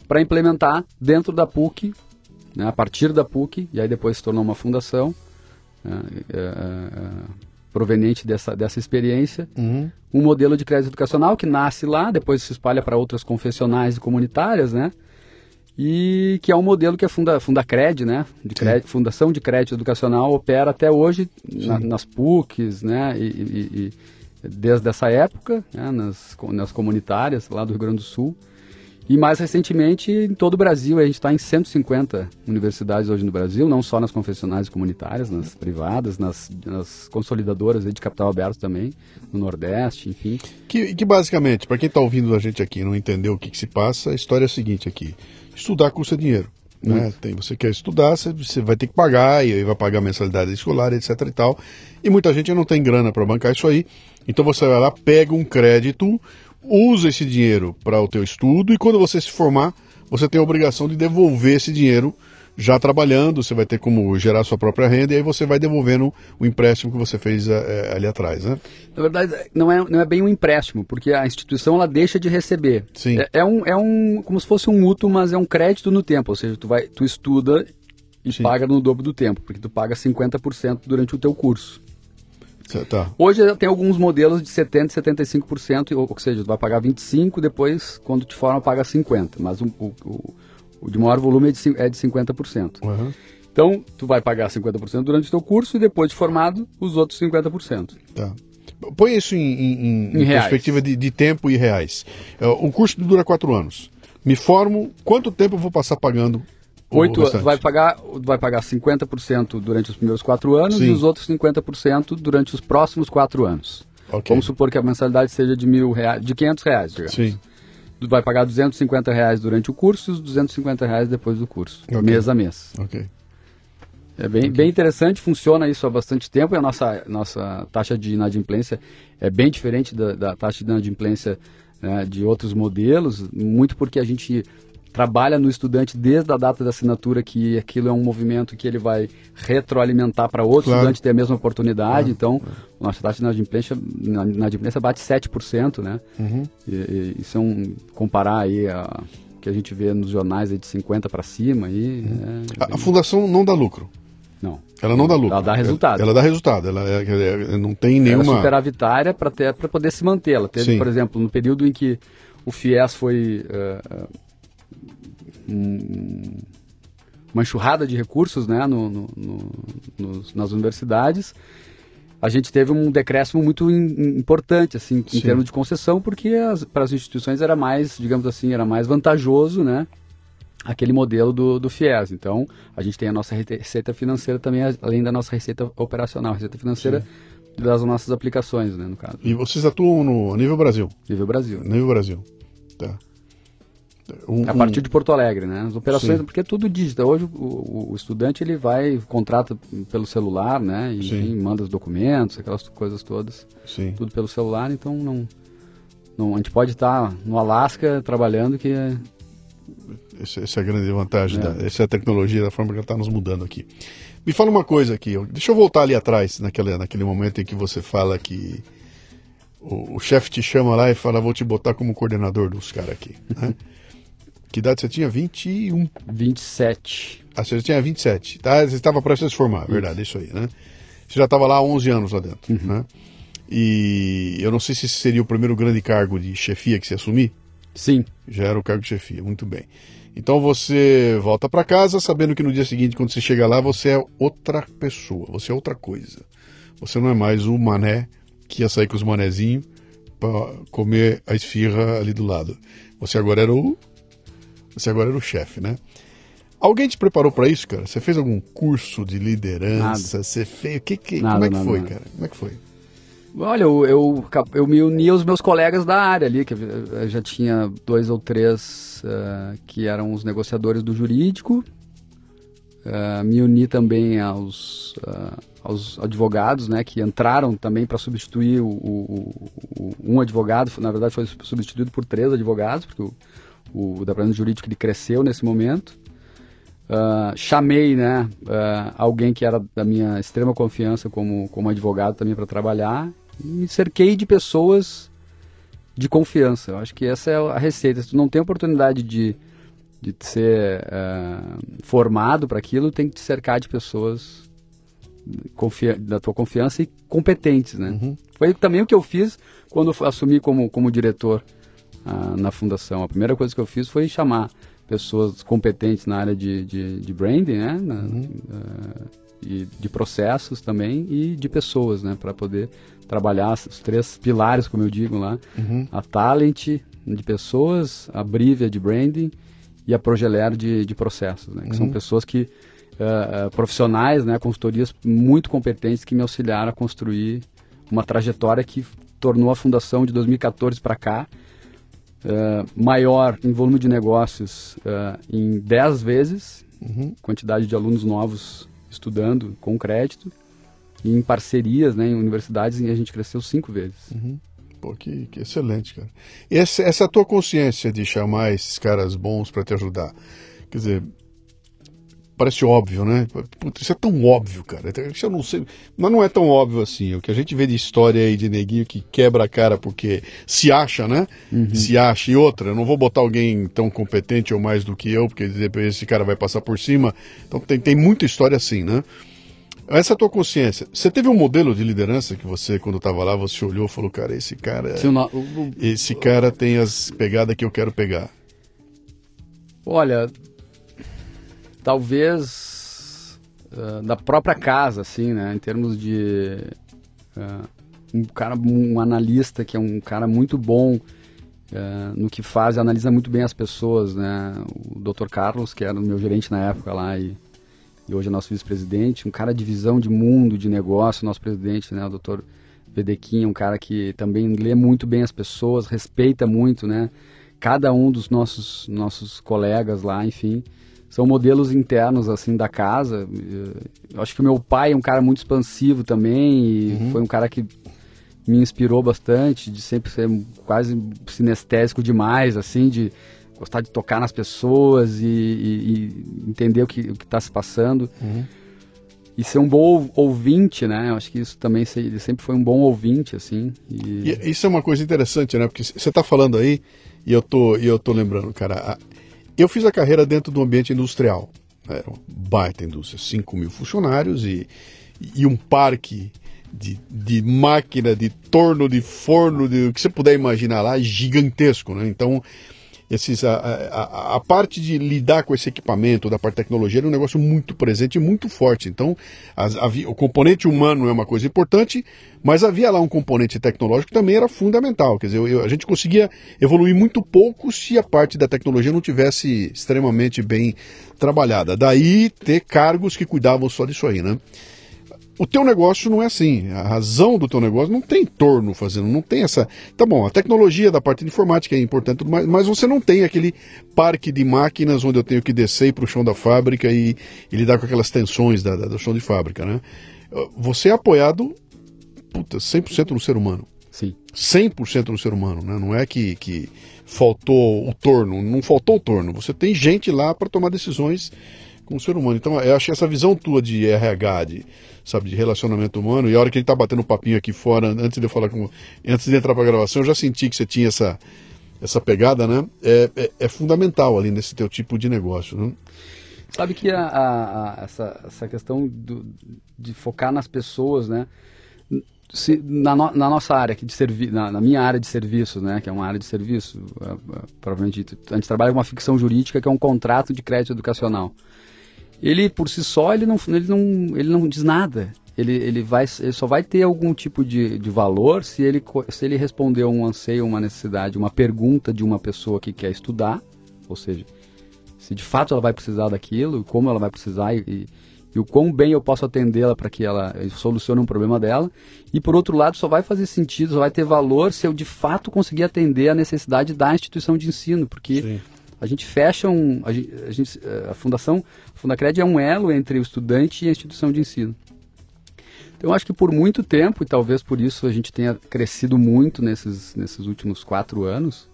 para implementar dentro da PUC, né, a partir da PUC, e aí depois se tornou uma fundação, né, é, é, proveniente dessa, dessa experiência, Uhum. um modelo de crédito educacional que nasce lá, depois se espalha para outras confessionais e comunitárias, né? E que é um modelo que a Funda, Fundacred, né? De crédito, Fundação de Crédito Educacional opera até hoje na, nas PUCs, né? E, e, e desde essa época, né? nas, nas comunitárias lá do Rio Grande do Sul. E mais recentemente em todo o Brasil, a gente está em 150 universidades hoje no Brasil, não só nas confessionais comunitárias, nas privadas, nas, nas consolidadoras de capital aberto também, no Nordeste, enfim. Que, que basicamente, para quem está ouvindo a gente aqui e não entendeu o que, que se passa, a história é a seguinte aqui: estudar custa dinheiro. Né? Tem, você quer estudar, você, você vai ter que pagar, e aí vai pagar mensalidade escolar, etc e tal. E muita gente não tem grana para bancar isso aí. Então você vai lá, pega um crédito, usa esse dinheiro para o teu estudo e quando você se formar, você tem a obrigação de devolver esse dinheiro já trabalhando, você vai ter como gerar sua própria renda e aí você vai devolvendo o empréstimo que você fez é, ali atrás, né? Na verdade, não é, não é bem um empréstimo, porque a instituição ela deixa de receber. Sim. É, é um, é um, como se fosse um mútuo, mas é um crédito no tempo, ou seja, tu, vai, tu estuda e Sim. paga no dobro do tempo, porque tu paga 50% durante o teu curso. Tá. Hoje tem alguns modelos de 70% e 75%, ou, ou seja, tu vai pagar 25%, depois, quando te forma, paga 50%, mas o, o, o- o de maior volume é de, é de 50%. Uhum. Então, tu vai pagar 50% durante o teu curso e depois de formado, os outros 50%. Tá. Põe isso em, em- em- Em perspectiva de, de tempo e reais. É, Um curso dura quatro anos. Me formo, quanto tempo eu vou passar pagando o Oito anos, vai pagar, vai pagar 50% durante os primeiros quatro anos Sim. e os outros 50% durante os próximos quatro anos. Ok. Vamos supor que a mensalidade seja de mil reais, de 500 reais, digamos. Sim. Vai pagar 250 reais durante o curso e os 250 reais depois do curso, Ok. mês a mês. Ok. É bem, bem interessante, funciona isso há bastante tempo e a nossa, nossa taxa de inadimplência é bem diferente da, da taxa de inadimplência né, de outros modelos, muito porque a gente trabalha no estudante desde a data da assinatura, que aquilo é um movimento que ele vai retroalimentar para outro Claro. estudante ter a mesma oportunidade. Então, nossa taxa de inadimplência, inadimplência bate 7%, né? Uhum. E, e isso é um comparar aí a que a gente vê nos jornais de 50 para cima aí, é A, a fundação não dá lucro. não. Ela não dá lucro. Ela dá resultado. Ela, ela dá resultado. Ela, é- é- não tem Ela é nenhuma. superavitária para poder se manter. Ela teve, Sim. por exemplo, no período em que o FIES foi eh, um- uma enxurrada de recursos né, no- no- no- nas universidades, a gente teve um decréscimo muito im- importante assim, em Sim. termos de concessão, porque as- para as instituições era mais, digamos assim, era mais vantajoso, né? aquele modelo do, do FIES. Então, a gente tem a nossa receita financeira também, além da nossa receita operacional, receita financeira das nossas aplicações, né, no caso, E vocês atuam no nível Brasil. nível Brasil. Nível Brasil. Tá. Um- A partir de Porto Alegre, né? As operações, Sim. porque é tudo digital. Hoje o, o- estudante ele vai, contrata pelo celular, né? E, enfim, manda os documentos, aquelas coisas todas, Sim. tudo pelo celular, então não. não a gente pode estar no Alasca trabalhando que é- Essa, essa é a grande vantagem. É. Da, essa é a tecnologia, da forma que ela está nos mudando aqui. Me fala uma coisa aqui. Deixa eu voltar ali atrás, naquele, naquele momento em que você fala que o, o chefe te chama lá e fala: Vou te botar como coordenador dos caras aqui. né? que idade você tinha? 21. 27. Ah, você já tinha 27. Tá? Você estava prestes a se formar, verdade, isso aí, né? Você já estava lá há 11 anos lá dentro, né? E eu não sei se esse seria o primeiro grande cargo de chefia que você assumir. Sim, Já era o cargo de chefia, muito bem. Então você volta para casa sabendo que no dia seguinte, quando você chega lá, você é outra pessoa, você é outra coisa. Você não é mais o mané que ia sair com os manezinhos para comer a esfirra ali do lado. Você agora era o. Você agora era o chefe, né? Alguém te preparou para isso, cara? Você fez algum curso de liderança? Nada. Você fez. Que, que, nada, como é que nada, foi, cara? Como é que foi? Olha, eu, eu, eu, me uni aos meus colegas da área ali, que eu já tinha dois ou três uh, que eram os negociadores do jurídico. Uh, me uni também aos, uh, aos advogados, né, que entraram também para substituir o, o, o, um advogado. Na verdade, foi substituído por três advogados, porque o, o departamento jurídico ele cresceu nesse momento. chamei, né, alguém que era da minha extrema confiança como, como advogado também para trabalhar me cerquei de pessoas de confiança. Eu acho que essa é a receita. Se tu não tem oportunidade de, de ser uh, formado para aquilo, tem que te cercar de pessoas da tua confiança e competentes, né? Uhum. Foi também o que eu fiz quando assumi como, como diretor na fundação. A primeira coisa que eu fiz foi chamar pessoas competentes na área de, de, de branding, né? Na, uhum. uh, e de processos também e de pessoas, né? Para poder trabalhar os três pilares, como eu digo lá, uhum. a Talent de pessoas, a Brivia de branding e a Progeler de, de processos, né? Que uhum. são pessoas que uh, uh, profissionais, né? Consultorias muito competentes que me auxiliaram a construir uma trajetória que tornou a fundação de 2014 para cá uh, maior em volume de negócios em 10 vezes, uhum. quantidade de alunos novos estudando com crédito e em parcerias, né, em universidades, e a gente cresceu cinco vezes. Uhum. Pô, que, que, excelente, cara. Essa, essa tua consciência de chamar esses caras bons para te ajudar, quer dizer, parece óbvio, né? Puta, isso é tão óbvio, cara. Isso eu não sei, mas não é tão óbvio assim. O que a gente vê de história aí de neguinho que quebra a cara porque se acha, né? Uhum. Se acha. E outra, eu não vou botar alguém tão competente ou mais do que eu, porque esse cara vai passar por cima. Então tem, tem muita história assim, né? Essa é a tua consciência. Você teve um modelo de liderança que você, quando estava lá, você olhou e falou, cara, esse cara. Não, esse cara tem as pegadas que eu quero pegar. Olha, talvez uh, da própria casa, assim, né? Em termos de uh, um cara, um analista que é um cara muito bom uh, no que faz, analisa muito bem as pessoas, né? O Dr. Carlos, que era o meu gerente na época lá e e hoje é nosso vice-presidente, um cara de visão de mundo, de negócio, nosso presidente, né, o doutor Vedequim, um cara que também lê muito bem as pessoas, respeita muito, né, cada um dos nossos, nossos colegas lá, enfim, são modelos internos, assim, da casa. Eu acho que o meu pai é um cara muito expansivo também, e uhum. foi um cara que me inspirou bastante, de sempre ser quase sinestésico demais, assim, de gostar de tocar nas pessoas e, e, e entender o que está se passando. Uhum. E ser um bom ouvinte, né? Eu acho que isso também ele sempre foi um bom ouvinte, assim. E... isso é uma coisa interessante, né? Porque você está falando aí, e eu tô, e eu tô lembrando, cara. Eu fiz a carreira dentro do ambiente industrial. Era uma baita indústria, 5 mil funcionários e, e um parque de, de máquina, de torno, de forno, de o que você puder imaginar lá, gigantesco, né? Então, esses, a, a, a, parte de lidar com esse equipamento, da parte de tecnologia, era um negócio muito presente e muito forte. Então, as, o componente humano é uma coisa importante, mas havia lá um componente tecnológico que também era fundamental. Quer dizer, eu, a gente conseguia evoluir muito pouco se a parte da tecnologia não tivesse extremamente bem trabalhada. Daí ter cargos que cuidavam só disso aí, né? O teu negócio não é assim. A razão do teu negócio não tem torno fazendo, não tem essa. Tá bom, a tecnologia da parte de informática é importante, mas, mas você não tem aquele parque de máquinas onde eu tenho que descer para o chão da fábrica e, e, lidar com aquelas tensões da, da, do chão de fábrica, né? Você é apoiado puta, 100% no ser humano. Sim. 100% no ser humano, né? Não é que, que faltou o torno, não faltou o torno. Você tem gente lá para tomar decisões com o ser humano. Então, eu que essa visão tua de RH, de, sabe, de relacionamento humano, e a hora que ele tá batendo um papinho aqui fora, antes de eu falar com. Antes de entrar pra gravação, eu já senti que você tinha essa, essa pegada, né? É, é, é fundamental ali nesse teu tipo de negócio, né? Sabe que a, a, a, essa, essa questão do, de focar nas pessoas, né? Se, na, no, na, nossa área aqui de serviço, na, na, minha área de serviços, né, que é uma área de serviço, uh, uh, provavelmente a gente trabalha com uma ficção jurídica que é um contrato de crédito educacional ele por si só ele não, ele não, ele não diz nada. Ele, ele, vai, ele só vai ter algum tipo de, de valor se ele, se ele responder um anseio, uma necessidade, uma pergunta de uma pessoa que quer estudar, ou seja, Se de fato ela vai precisar daquilo, como ela vai precisar e, e o quão bem eu posso atendê-la para que ela solucione um problema dela. E por outro lado, só vai fazer sentido, só vai ter valor se eu de fato conseguir atender a necessidade da instituição de ensino, porque Sim. A gente fecha um. A, gente, gente, a Fundação, a Fundacred é um elo entre o estudante e a instituição de ensino. Então, acho que por muito tempo, e talvez por isso a gente tenha crescido muito nesses, nesses últimos quatro anos,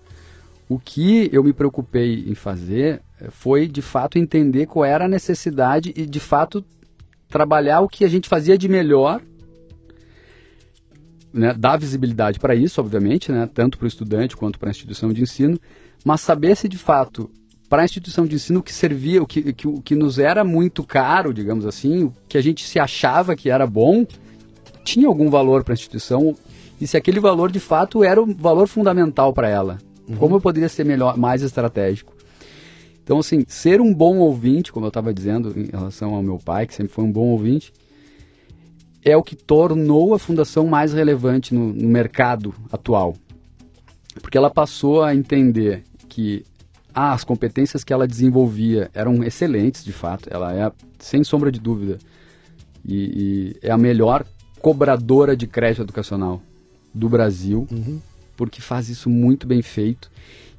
o que eu me preocupei em fazer eh, foi, de fato, entender qual era a necessidade e, de fato, trabalhar o que a gente fazia de melhor, né, dar visibilidade para isso, obviamente, né, tanto para o estudante quanto para a instituição de ensino, mas saber se, de fato, para a instituição de ensino que servia, o que, que, o que nos era muito caro, digamos assim, o que a gente se achava que era bom, tinha algum valor para a instituição e se aquele valor de fato era o valor fundamental para ela. Uhum. Como eu poderia ser melhor, mais estratégico? Então, assim, ser um bom ouvinte, como eu estava dizendo em relação ao meu pai, que sempre foi um bom ouvinte, é o que tornou a fundação mais relevante no, no mercado atual. Porque ela passou a entender que ah, as competências que ela desenvolvia eram excelentes, de fato. Ela é, sem sombra de dúvida, e, e é a melhor cobradora de crédito educacional do Brasil. Uhum porque faz isso muito bem feito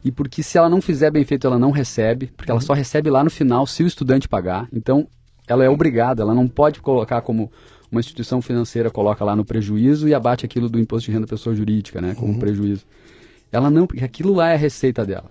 e porque se ela não fizer bem feito, ela não recebe, porque ela uhum. só recebe lá no final se o estudante pagar. Então, ela é obrigada, ela não pode colocar como uma instituição financeira coloca lá no prejuízo e abate aquilo do imposto de renda pessoa jurídica, né, como uhum. prejuízo. Ela não, porque aquilo lá é a receita dela.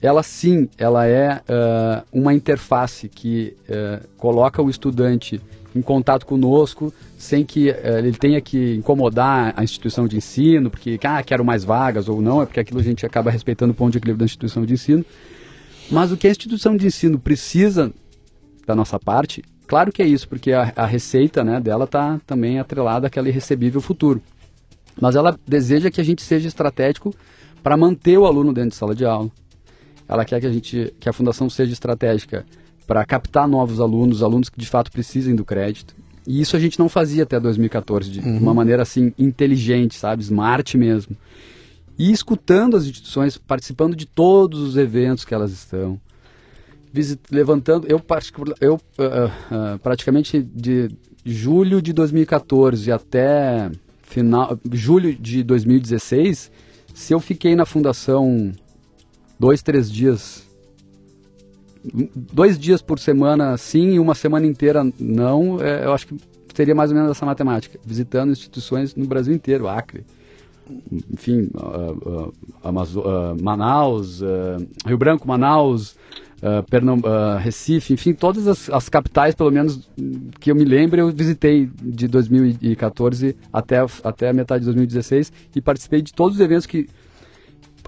Ela sim, ela é uh, uma interface que uh, coloca o estudante em contato conosco, sem que uh, ele tenha que incomodar a instituição de ensino, porque, ah, quero mais vagas ou não, é porque aquilo a gente acaba respeitando o ponto de equilíbrio da instituição de ensino. Mas o que a instituição de ensino precisa da nossa parte, claro que é isso, porque a, a receita né, dela está também atrelada àquele recebível futuro. Mas ela deseja que a gente seja estratégico para manter o aluno dentro de sala de aula. Ela quer que a gente, que a fundação seja estratégica para captar novos alunos, alunos que de fato precisem do crédito. E isso a gente não fazia até 2014, de uhum. uma maneira assim inteligente, sabe, smart mesmo. E escutando as instituições, participando de todos os eventos que elas estão, visit, levantando, eu, eu uh, uh, praticamente de julho de 2014 até final, julho de 2016, se eu fiquei na fundação dois, três dias. Dois dias por semana sim e uma semana inteira não, é, eu acho que seria mais ou menos essa matemática, visitando instituições no Brasil inteiro, Acre, enfim, uh, uh, uh, Manaus, Rio Branco, Manaus, Recife, enfim, todas as, as, capitais, pelo menos que eu me lembro, eu visitei de 2014 até, até a metade de 2016 e participei de todos os eventos que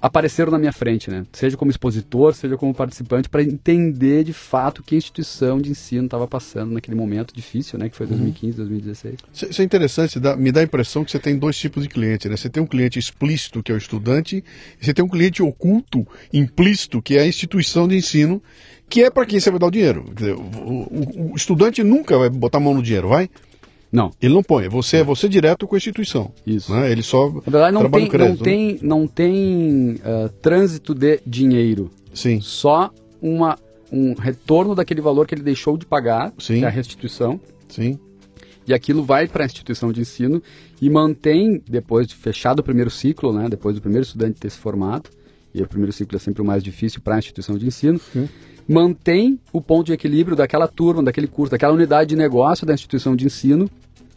apareceram na minha frente, né? Seja como expositor, seja como participante, para entender de fato que instituição de ensino estava passando naquele momento difícil, né? Que foi 2015, uhum. 2016. Isso é interessante, dá, me dá a impressão que você tem dois tipos de cliente, né? Você tem um cliente explícito, que é o estudante, e você tem um cliente oculto, implícito, que é a instituição de ensino, que é para quem você vai dar o dinheiro. Dizer, o, o, o estudante nunca vai botar a mão no dinheiro, vai? Não. Ele não põe. Você é você direto com a instituição. Isso. Né? Ele só. Na verdade, não tem, crédito, não né? tem, não tem uh, trânsito de dinheiro. Sim. Só uma, um retorno daquele valor que ele deixou de pagar, Sim. que é a restituição. Sim. E aquilo vai para a instituição de ensino e mantém, depois de fechado o primeiro ciclo, né, depois do primeiro estudante ter se formado, e o primeiro ciclo é sempre o mais difícil para a instituição de ensino, Sim. Mantém o ponto de equilíbrio daquela turma, daquele curso, daquela unidade de negócio da instituição de ensino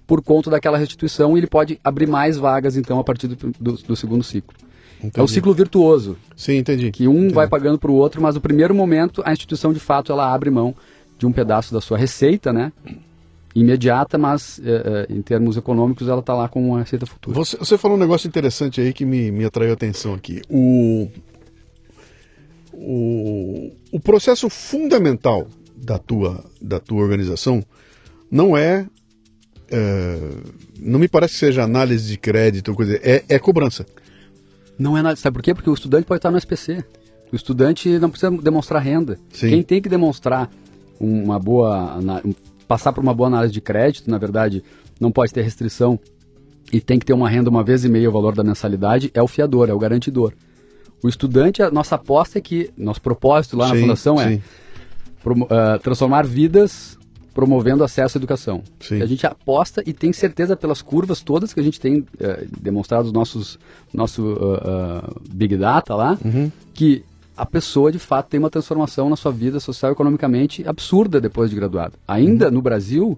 por conta daquela restituição e ele pode abrir mais vagas então a partir do, do, do segundo ciclo. Entendi. É o ciclo virtuoso. Sim, entendi. Que um entendi. vai pagando para o outro, mas no primeiro momento a instituição de fato ela abre mão de um pedaço da sua receita, né? Imediata, mas eh, eh, em termos econômicos ela está lá com uma receita futura. Você, você, falou um negócio interessante aí que me, me atraiu a atenção aqui. O, o, o processo fundamental da tua, da tua organização não é é, não me parece que seja análise de crédito, coisa, é, é cobrança. Não é análise. Sabe por quê? Porque o estudante pode estar no SPC. O estudante não precisa demonstrar renda. Sim. Quem tem que demonstrar uma boa. passar por uma boa análise de crédito, na verdade, não pode ter restrição e tem que ter uma renda uma vez e meia o valor da mensalidade, é o fiador, é o garantidor. O estudante, a nossa aposta é que, nosso propósito lá na Sim, fundação é ah, transformar vidas promovendo acesso à educação. Sim. A gente aposta e tem certeza pelas curvas todas que a gente tem eh, demonstrado nos nossos nosso ah, ah, big data lá, Uhum. que a pessoa de fato tem uma transformação na sua vida social e economicamente absurda depois de graduado. Ainda Uhum. no Brasil,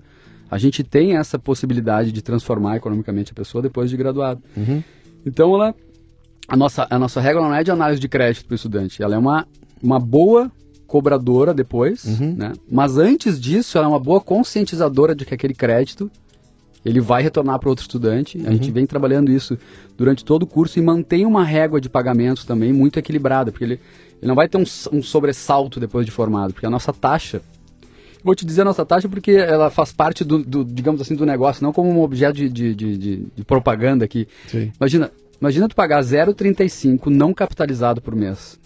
a gente tem essa possibilidade de transformar economicamente a pessoa depois de graduado. Uhum. Então, ela, a, nossa, a nossa regra não é de análise de crédito para o estudante, ela é uma, uma boa cobradora depois, Uhum. né? mas antes disso, ela é uma boa conscientizadora de que aquele crédito ele vai retornar para outro estudante. A Uhum. gente vem trabalhando isso durante todo o curso e mantém uma régua de pagamentos também muito equilibrada, porque ele, ele não vai ter um, um sobressalto depois de formado, porque a nossa taxa Vou te dizer a nossa taxa porque ela faz parte do, do, digamos assim, do negócio, não como um objeto de, de, de, de- de propaganda aqui. Sim. Imagina, imagina tu pagar 0,35 não capitalizado por mês.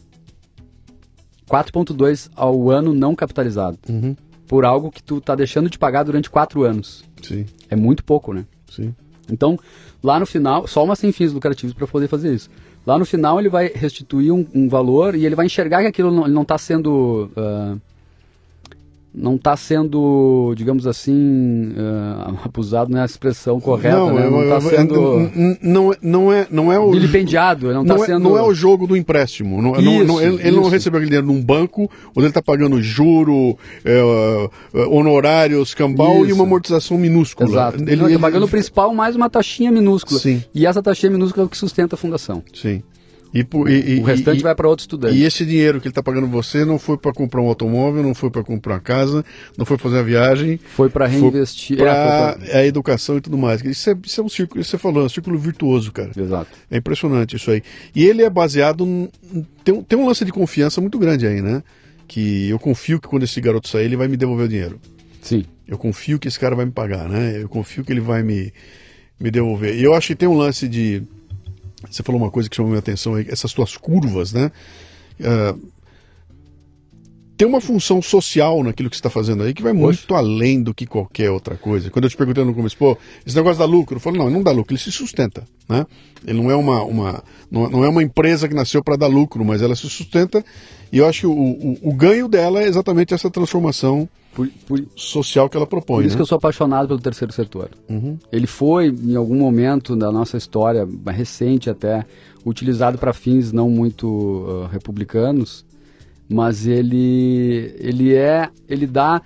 4,2 ao ano não capitalizado. Uhum. Por algo que tu tá deixando de pagar durante 4 anos. Sim. É muito pouco, né? Sim. Então, lá no final, só uma sem fins lucrativos para poder fazer isso. Lá no final ele vai restituir um, um valor e ele vai enxergar que aquilo não, não está sendo ah, não está sendo, digamos assim, ah, abusado não é a expressão correta, né? eu- Não está sendo não, é- não é não é o vilipendiado, ele não está não, é, sendo não é o jogo do empréstimo. Não, não- Isso, não- ele, ele não recebeu aquele dinheiro num banco, onde ele está pagando juro, é, é, honorários, cambal e Isso. uma amortização minúscula. Exato. Ele, Ele, está ele- pagando o principal mais uma taxinha minúscula. Sim. E essa taxinha minúscula é o que sustenta a fundação. Sim. E, e- o restante e- vai para outro estudante. E esse dinheiro que ele está pagando você não foi para comprar um automóvel, não foi para comprar uma casa, não foi fazer uma viagem, Foi para reinvestir. para É, a educação e tudo mais. Isso é, isso é um círculo, você falou, é um círculo virtuoso, cara. Exato. É impressionante isso aí. E ele é baseado. Em, tem, um- tem um lance de confiança muito grande aí, né? Que eu confio que quando esse garoto sair, ele vai me devolver o dinheiro. Sim. Eu confio que esse cara vai me pagar, né? Eu confio que ele vai me, me devolver. E eu acho que tem um lance de. Você falou uma coisa que chamou minha atenção aí, essas tuas curvas, né? Ah, tem uma função social naquilo que você está fazendo aí que vai muito além do que qualquer outra coisa. Quando eu te perguntei no começo, pô, esse negócio dá lucro? Eu falo, não, não dá lucro, ele se sustenta, né? Ele não é uma, uma, não, não é uma empresa que nasceu para dar lucro, mas ela se sustenta e eu acho que o, o, o ganho dela é exatamente essa transformação Por, por, social que ela propõe, Por isso né? que eu sou apaixonado pelo terceiro setor. Uhum. Ele foi, em algum momento da nossa história, recente até, utilizado para fins não muito ah, republicanos, mas ele, ele é, ele dá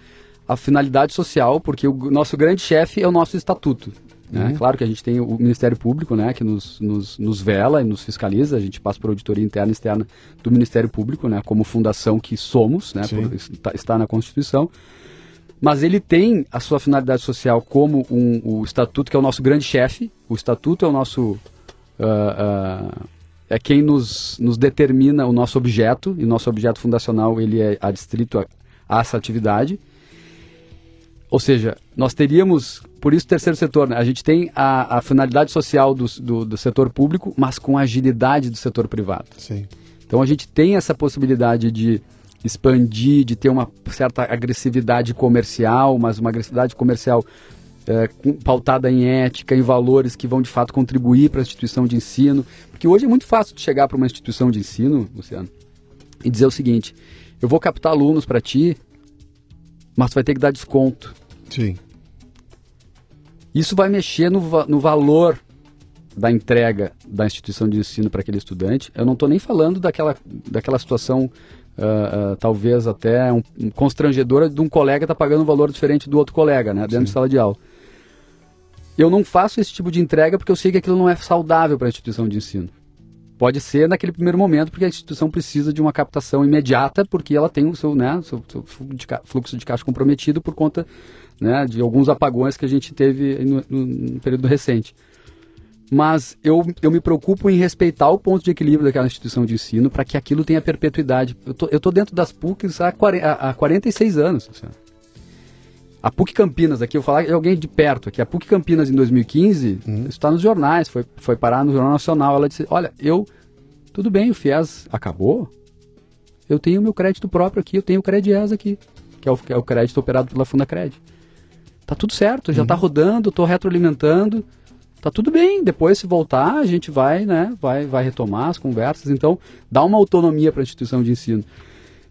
a finalidade social, porque o nosso grande chefe é o nosso estatuto. Né? Claro que a gente tem o Ministério Público, né, que nos, nos, nos vela e nos fiscaliza, a gente passa por auditoria interna e externa do Ministério Público, né, como fundação que somos, né, por- está, está na Constituição mas ele tem a sua finalidade social como um, o estatuto que é o nosso grande chefe. O estatuto é o nosso ah, ah, é quem nos, nos determina o nosso objeto e nosso objeto fundacional ele é adstrito a, a essa atividade. Ou seja, nós teríamos, por isso terceiro setor, né? a gente tem a, a finalidade social do, do, do setor público, mas com a agilidade do setor privado. Sim. Então a gente tem essa possibilidade de expandir, de ter uma certa agressividade comercial, mas uma agressividade comercial é, pautada em ética, em valores que vão de fato contribuir para a instituição de ensino. Porque hoje é muito fácil de chegar para uma instituição de ensino, Luciano, e dizer o seguinte: eu vou captar alunos para ti, mas tu vai ter que dar desconto. Sim. Isso vai mexer no, no valor da entrega da instituição de ensino para aquele estudante. Eu não estou nem falando daquela, daquela situação, ah, ah, talvez até um, um constrangedora, de um colega estar pagando um valor diferente do outro colega, né, dentro de sala de aula. Eu não faço esse tipo de entrega porque eu sei que aquilo não é saudável para a instituição de ensino. Pode ser naquele primeiro momento, porque a instituição precisa de uma captação imediata, porque ela tem o seu, né, seu, seu fluxo, de caixa comprometido por conta né, de alguns apagões que a gente teve no, no- período recente. Mas eu, eu me preocupo em respeitar o ponto de equilíbrio daquela instituição de ensino para que aquilo tenha perpetuidade. Eu tô, tô dentro das PUCs há, 40, há há 46 anos. Luciano. A PUC Campinas, aqui eu vou falar de alguém de perto aqui. A PUC Campinas em 2015, isso está nos jornais, foi, foi parar no Jornal Nacional. Ela disse: Olha, eu. Tudo bem, o FIES acabou. Eu tenho meu crédito próprio aqui, eu tenho o CREDIES aqui, que é o, que é o crédito operado pela Fundacred. Tá tudo certo, já está rodando, estou retroalimentando. tá tudo bem. Depois, se voltar, a gente vai, né, vai, vai retomar as conversas. Então, dá uma autonomia para a instituição de ensino.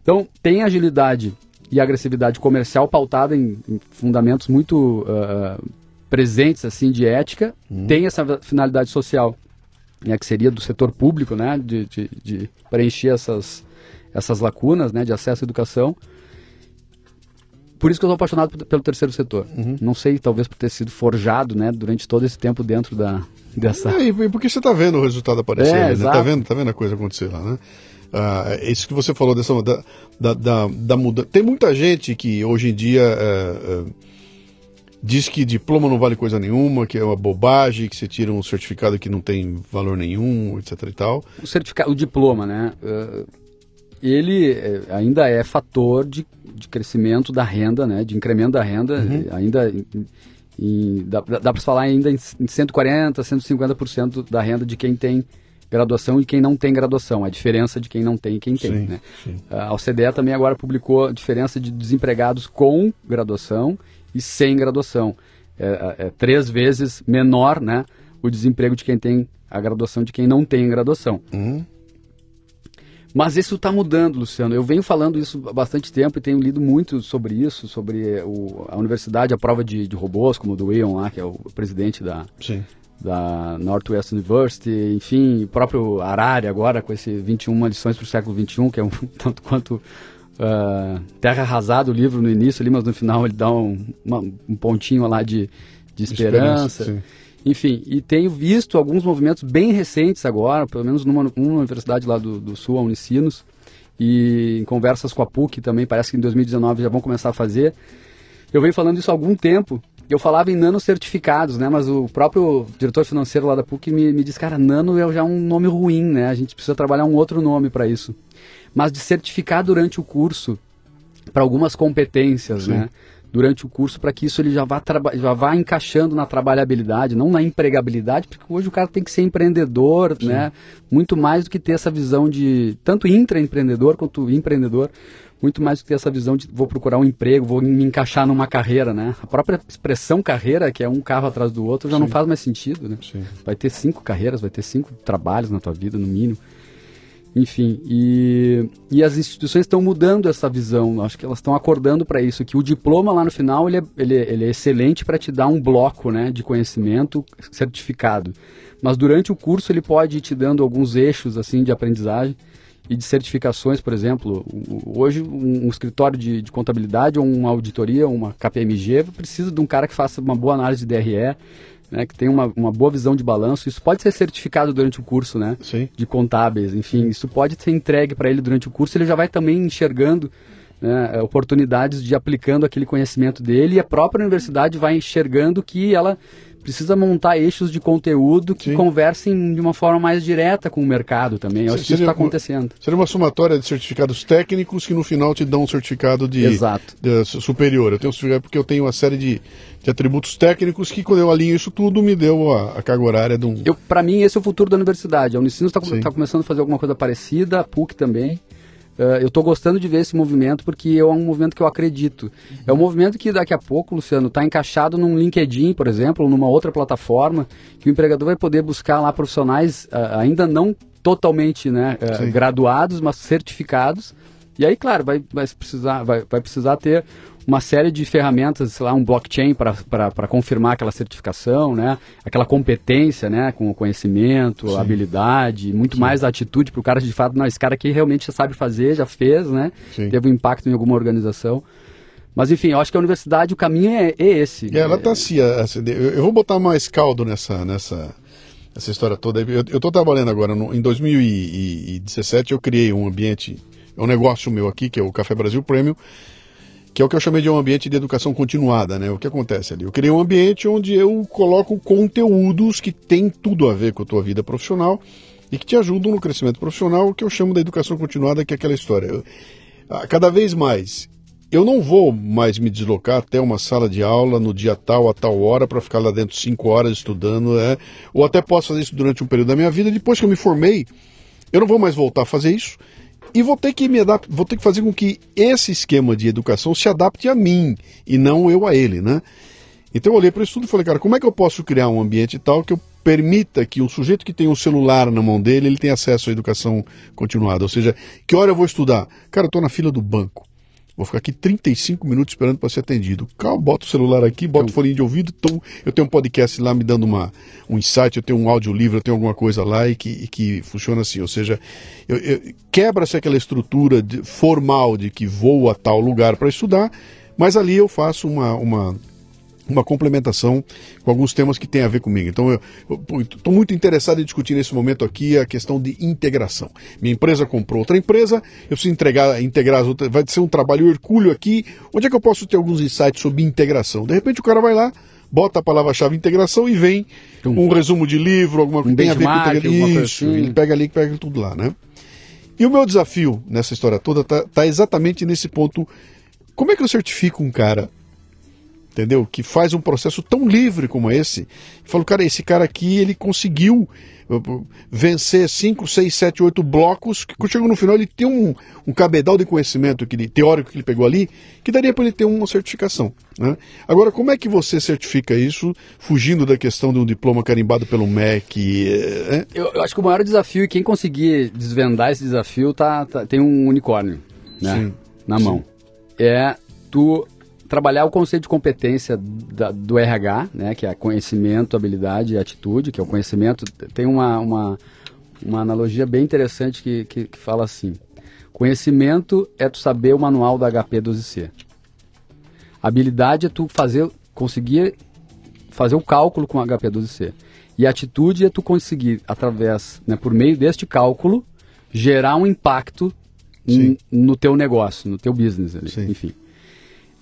Então, tem agilidade e agressividade comercial pautada em, em fundamentos muito uh, presentes assim de ética. Uhum. Tem essa finalidade social, né, que seria do setor público, né, de, de, de preencher essas, essas lacunas né, de acesso à educação. Por isso que eu sou apaixonado pelo terceiro setor. Uhum. Não sei, talvez por ter sido forjado, né, durante todo esse tempo dentro da dessa. É, e porque você está vendo o resultado aparecer, é, né? Tá vendo, tá vendo a coisa acontecer lá, né? Ah, isso que você falou dessa da, da, da, da mudança. Tem muita gente que hoje em dia é, é, diz que diploma não vale coisa nenhuma, que é uma bobagem, que você tira um certificado que não tem valor nenhum, etc. e tal. O certificado, o diploma, né? Uh, ele é, ainda é fator de, de crescimento da renda, né? De incremento da renda, uhum. ainda em, dá, dá para falar ainda em 140, 150% da renda de quem tem graduação e quem não tem graduação, a diferença de quem não tem e quem tem. Sim, né? sim. A OCDE também agora publicou a diferença de desempregados com graduação e sem graduação. É, é, é três vezes menor né, o desemprego de quem tem a graduação de quem não tem graduação. Uhum. Mas isso está mudando, Luciano. Eu venho falando isso há bastante tempo e tenho lido muito sobre isso, sobre o, a universidade, a prova de, de robôs, como o do Ian lá, que é o presidente da, Sim da Northwest University, enfim, o próprio Harari agora com esse 21 lições para o século 21, que é um tanto quanto uh, terra arrasada o livro no início ali, mas no final ele dá um, uma, um pontinho lá de, de esperança. esperança enfim, e tenho visto alguns movimentos bem recentes agora, pelo menos numa, numa universidade lá do, do Sul, a Unicinos, e em conversas com a PUC também, parece que em 2019 já vão começar a fazer. Eu venho falando isso há algum tempo, eu falava em nanocertificados, né? Mas o próprio diretor financeiro lá da PUC me, me disse, cara, nano é já um nome ruim, né? A gente precisa trabalhar um outro nome para isso. Mas de certificar durante o curso para algumas competências, Sim. né? Durante o curso, para que isso ele já vá, já vá encaixando na trabalhabilidade, não na empregabilidade, porque hoje o cara tem que ser empreendedor, Sim. né? Muito mais do que ter essa visão de tanto intraempreendedor quanto empreendedor muito mais do que ter essa visão de vou procurar um emprego, vou me encaixar numa carreira, né? A própria expressão carreira, que é um carro atrás do outro, já Sim. não faz mais sentido, né? Sim. Vai ter cinco carreiras, vai ter cinco trabalhos na tua vida, no mínimo. Enfim, e, e as instituições estão mudando essa visão, acho que elas estão acordando para isso, que o diploma lá no final ele é, ele, é, ele é excelente para te dar um bloco né, de conhecimento certificado. Mas durante o curso ele pode ir te dando alguns eixos assim de aprendizagem e de certificações, por exemplo. Hoje, um, escritório de, de, contabilidade ou uma auditoria, uma KPMG, precisa de um cara que faça uma boa análise de DRE, né, que tenha uma, uma boa visão de balanço. Isso pode ser certificado durante o curso né, Sim. de contábeis. Enfim, isso pode ser entregue para ele durante o curso. Ele já vai também enxergando né, oportunidades de aplicando aquele conhecimento dele e a própria universidade vai enxergando que ela precisa montar eixos de conteúdo que Sim. conversem de uma forma mais direta com o mercado também. Eu acho que isso está acontecendo. Seria uma somatória de certificados técnicos que no final te dão um certificado de, Exato. de superior. Eu tenho um certificado porque eu tenho uma série de, de atributos técnicos que quando eu alinho isso tudo me deu a, a carga horária de um... Para mim esse é o futuro da universidade. A Unicinos está tá começando a fazer alguma coisa parecida, a PUC também. Uh, eu estou gostando de ver esse movimento porque é um movimento que eu acredito. É um movimento que daqui a pouco, Luciano, está encaixado num LinkedIn, por exemplo, ou numa outra plataforma, que o empregador vai poder buscar lá profissionais uh, ainda não totalmente né, uh, graduados, mas certificados. E aí, claro, vai, vai, precisar, vai, vai precisar ter uma série de ferramentas, sei lá, um blockchain para confirmar aquela certificação, né? Aquela competência, né? Com o conhecimento, Sim. habilidade, muito Sim. mais atitude para o cara de fato, não, esse cara aqui realmente já sabe fazer, já fez, né? Sim. Teve um impacto em alguma organização. Mas enfim, eu acho que a universidade, o caminho é, é esse. É, ela está assim, assim eu vou botar mais caldo nessa, nessa essa história toda. Eu estou trabalhando agora, no, em 2017 eu criei um ambiente, é um negócio meu aqui, que é o Café Brasil Premium, que é o que eu chamei de um ambiente de educação continuada, né? O que acontece ali? Eu criei um ambiente onde eu coloco conteúdos que têm tudo a ver com a tua vida profissional e que te ajudam no crescimento profissional, o que eu chamo da educação continuada, que é aquela história. Eu, cada vez mais, eu não vou mais me deslocar até uma sala de aula no dia tal, a tal hora, para ficar lá dentro cinco horas estudando, é, ou até posso fazer isso durante um período da minha vida. Depois que eu me formei, eu não vou mais voltar a fazer isso. E vou ter que me adaptar, vou ter que fazer com que esse esquema de educação se adapte a mim e não eu a ele, né? Então eu olhei para isso tudo e falei, cara, como é que eu posso criar um ambiente tal que eu permita que um sujeito que tem um celular na mão dele, ele tenha acesso à educação continuada? Ou seja, que hora eu vou estudar? Cara, eu estou na fila do banco. Vou ficar aqui 35 minutos esperando para ser atendido. Calma, boto o celular aqui, boto o fone de ouvido, então eu tenho um podcast lá me dando uma, um insight, eu tenho um audiolivro, eu tenho alguma coisa lá e que, e que funciona assim. Ou seja, quebra-se aquela estrutura de, formal de que vou a tal lugar para estudar, mas ali eu faço uma, uma uma complementação com alguns temas que têm a ver comigo. Então, eu estou muito interessado em discutir nesse momento aqui a questão de integração. Minha empresa comprou outra empresa, eu preciso entregar, integrar as outras, vai ser um trabalho hercúleo aqui. Onde é que eu posso ter alguns insights sobre integração? De repente o cara vai lá, bota a palavra-chave integração e vem um, um resumo de livro, alguma coisa um que tem a ver com integração. Isso, assim. ele pega ali e pega tudo lá, né? E o meu desafio nessa história toda está tá exatamente nesse ponto. Como é que eu certifico um cara entendeu? Que faz um processo tão livre como esse. Falou, cara, esse cara aqui, ele conseguiu uh, vencer 5, 6, 7, 8 blocos, que chegou no final ele tem um, um cabedal de conhecimento que ele, teórico que ele pegou ali, que daria para ele ter uma certificação. Né? Agora, como é que você certifica isso, fugindo da questão de um diploma carimbado pelo MEC? É? Eu, eu, acho que o maior desafio, e quem conseguir desvendar esse desafio, tá, tá tem um unicórnio né? Sim, na mão. É tu trabalhar o conceito de competência da, do RH, né, que é conhecimento, habilidade e atitude, que é o conhecimento. Tem uma, uma, uma analogia bem interessante que, que, que fala assim: conhecimento é tu saber o manual da HP 12C. Habilidade é tu fazer, conseguir fazer o cálculo com a HP 12C. E atitude é tu conseguir, através, né, por meio deste cálculo, gerar um impacto no teu negócio, no teu business, ali, enfim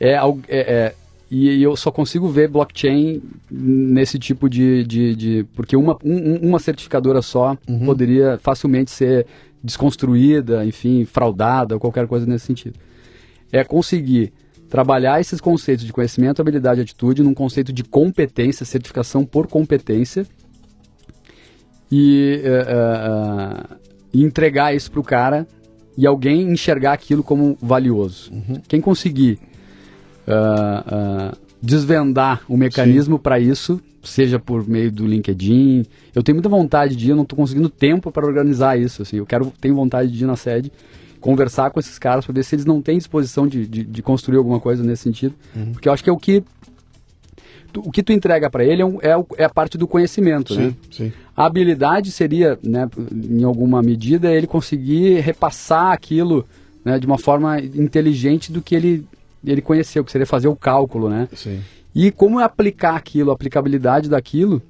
é, é, é e eu só consigo ver blockchain nesse tipo de. de, de porque uma, um, uma certificadora só uhum. poderia facilmente ser desconstruída, enfim, fraudada, ou qualquer coisa nesse sentido. É conseguir trabalhar esses conceitos de conhecimento, habilidade e atitude num conceito de competência, certificação por competência, e, uh, uh, entregar isso para o cara e alguém enxergar aquilo como valioso. Uhum. Quem conseguir uh, uh, desvendar o mecanismo para isso, seja por meio do LinkedIn. Eu tenho muita vontade de ir, eu não estou conseguindo tempo para organizar isso. Assim, eu quero, tenho vontade de ir na sede, conversar com esses caras para ver se eles não têm disposição de, de, de construir alguma coisa nesse sentido, uhum. porque eu acho que é o que o que tu entrega para ele é, um, é, é, a parte do conhecimento, sim, né? Sim. A habilidade seria, né, em alguma medida, ele conseguir repassar aquilo né, de uma forma inteligente do que ele ele conheceu, que seria fazer o cálculo, né? Sim. E como aplicar aquilo, a aplicabilidade daquilo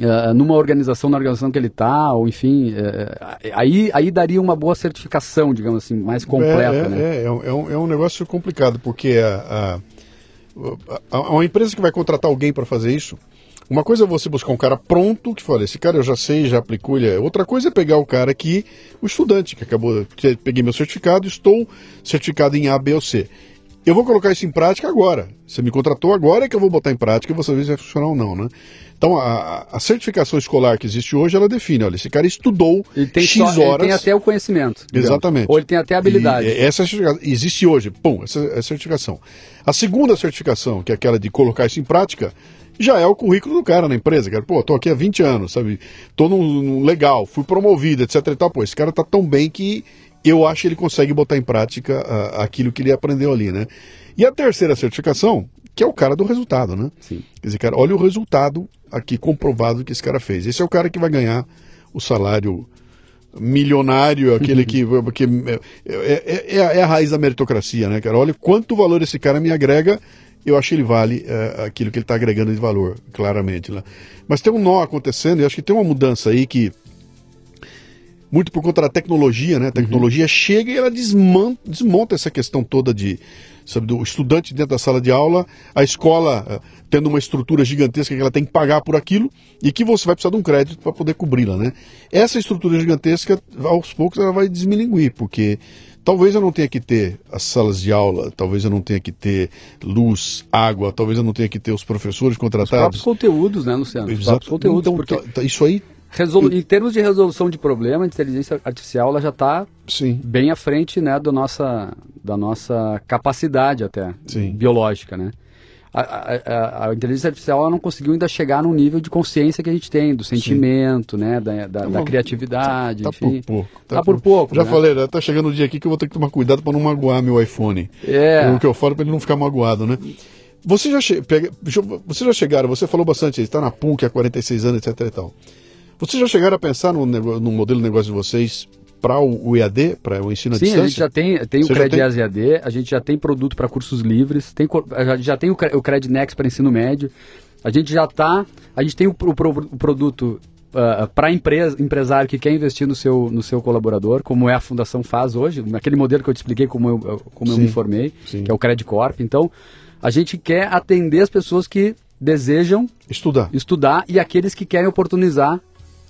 uh, numa organização, na organização que ele está, ou enfim, uh, aí, aí daria uma boa certificação, digamos assim, mais completa, é, é, né? É, é, um, é um negócio complicado, porque a, a, a, uma empresa que vai contratar alguém para fazer isso, uma coisa é você buscar um cara pronto, que fala, esse cara eu já sei, já aplicou, ele é. Outra coisa é pegar o cara que, o estudante, que acabou, peguei meu certificado, estou certificado em A, B ou C. Eu vou colocar isso em prática agora. Você me contratou agora é que eu vou botar em prática e você ver se vai funcionar ou não, né? Então, a, a, certificação escolar que existe hoje, ela define, olha, esse cara estudou ele tem X só, horas... Ele tem até o conhecimento. Exatamente. Ou ele tem até a habilidade. E essa existe hoje, pum, essa é a certificação. A segunda certificação, que é aquela de colocar isso em prática, já é o currículo do cara na empresa, cara. Pô, tô aqui há 20 anos, sabe? Tô num, num legal, fui promovido, etc e tal. Pô, esse cara tá tão bem que eu acho que ele consegue botar em prática uh, aquilo que ele aprendeu ali, né? E a terceira certificação, que é o cara do resultado, né? Sim. Quer dizer, cara, olha o resultado aqui comprovado que esse cara fez. Esse é o cara que vai ganhar o salário milionário, aquele que, que é, é, é, é, a raiz da meritocracia, né, cara? Olha quanto valor esse cara me agrega, eu acho que ele vale é, aquilo que ele está agregando de valor, claramente. Né? Mas tem um nó acontecendo, e acho que tem uma mudança aí que muito por conta da tecnologia, né? A tecnologia uhum. chega e ela desmonta, desmonta, essa questão toda de sabe, do estudante dentro da sala de aula, a escola uh, tendo uma estrutura gigantesca que ela tem que pagar por aquilo e que você vai precisar de um crédito para poder cobri-la, né? Essa estrutura gigantesca, aos poucos, ela vai desmilinguir, porque talvez eu não tenha que ter as salas de aula, talvez eu não tenha que ter luz, água, talvez eu não tenha que ter os professores contratados. Os próprios conteúdos, né, Luciano? Os próprios conteúdos, então, porque... Tá, isso aí Resolu em termos de resolução de problema, a inteligência artificial ela já está bem à frente né, do nossa, da nossa capacidade até Sim. biológica. Né? a, a, a, inteligência artificial ela não conseguiu ainda chegar no nível de consciência que a gente tem, do sentimento, Sim. né, da, da, da criatividade, tá, tá enfim. Por pouco. Tá, tá por, por, pouco. Já né? falei, né, tá chegando o dia aqui que eu vou ter que tomar cuidado para não magoar meu iPhone. É. O que eu falo para ele não ficar magoado, né? Você já, che... Pega... você já chegaram, você falou bastante, está na PUC há 46 anos, etc e tal. Vocês já chegaram a pensar no, no modelo de negócio de vocês para o, EAD, para o ensino à Sim, distância? Sim, a gente já tem, tem o Credias tem... EAD, a gente já tem produto para cursos livres, tem, já tem o, o Crednex para ensino médio, a gente já está, a gente tem o, o, o produto uh, para empresa, empresário que quer investir no seu, no seu colaborador, como é a Fundação faz hoje, naquele modelo que eu te expliquei como eu, como sim, eu me formei, sim. que é o Credcorp. Então, a gente quer atender as pessoas que desejam estudar, estudar e aqueles que querem oportunizar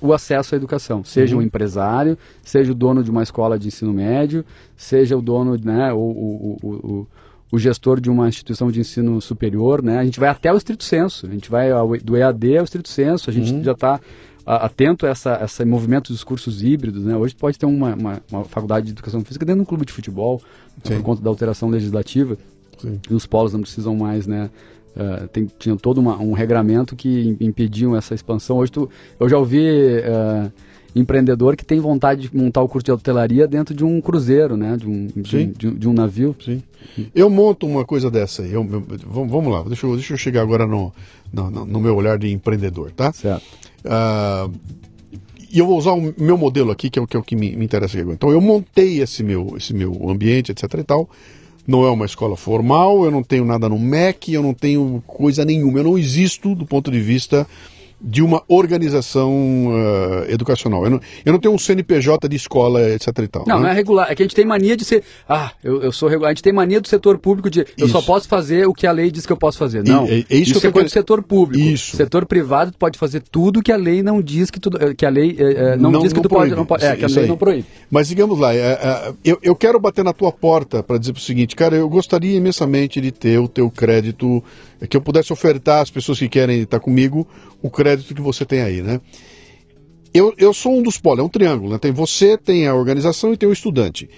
o acesso à educação, seja uhum. um empresário, seja o dono de uma escola de ensino médio, seja o dono, né, o, o, o, o, gestor de uma instituição de ensino superior, né, a gente vai até o estrito senso, a gente vai ao, do EAD ao estrito senso, a gente uhum. já está atento a essa, esse movimento dos cursos híbridos, né, hoje pode ter uma, uma, uma faculdade de educação física dentro de um clube de futebol, Sim. por conta da alteração legislativa, Sim. e os polos não precisam mais, né, Uh, tem, tinha todo uma, um regramento que impediam essa expansão. Hoje tu, eu já ouvi uh, empreendedor que tem vontade de montar o curso de hotelaria dentro de um cruzeiro, né? De um, de, de, de um navio. Sim. Eu monto uma coisa dessa. Eu, eu, vamos lá, deixa eu, deixa eu chegar agora no, no, no meu olhar de empreendedor, tá? Certo. Uh, e eu vou usar o meu modelo aqui, que é o que, é o que me, me interessa agora. Então eu montei esse meu, esse meu ambiente, etc e tal não é uma escola formal, eu não tenho nada no MEC, eu não tenho coisa nenhuma, eu não existo do ponto de vista de uma organização uh, educacional. Eu não, eu não tenho um CNPJ de escola, etc e tal. Não, né? não é regular. É que a gente tem mania de ser. Ah, eu, eu sou regular. A gente tem mania do setor público de. Eu isso. só posso fazer o que a lei diz que eu posso fazer. Não. E, é, é isso, isso é coisa do setor público. Isso. Setor privado, tu pode fazer tudo que a lei não diz que tu. Que a lei é, não, não, diz que tu proíbe. pode. Não pode é, que a lei não proíbe. Mas digamos lá, eu, eu quero bater na tua porta para dizer o seguinte, cara, eu gostaria imensamente de ter o teu crédito que eu pudesse ofertar às pessoas que querem estar comigo o crédito que você tem aí, né? Eu, eu sou um dos polos, é um triângulo, né? Tem você, tem a organização e tem o estudante.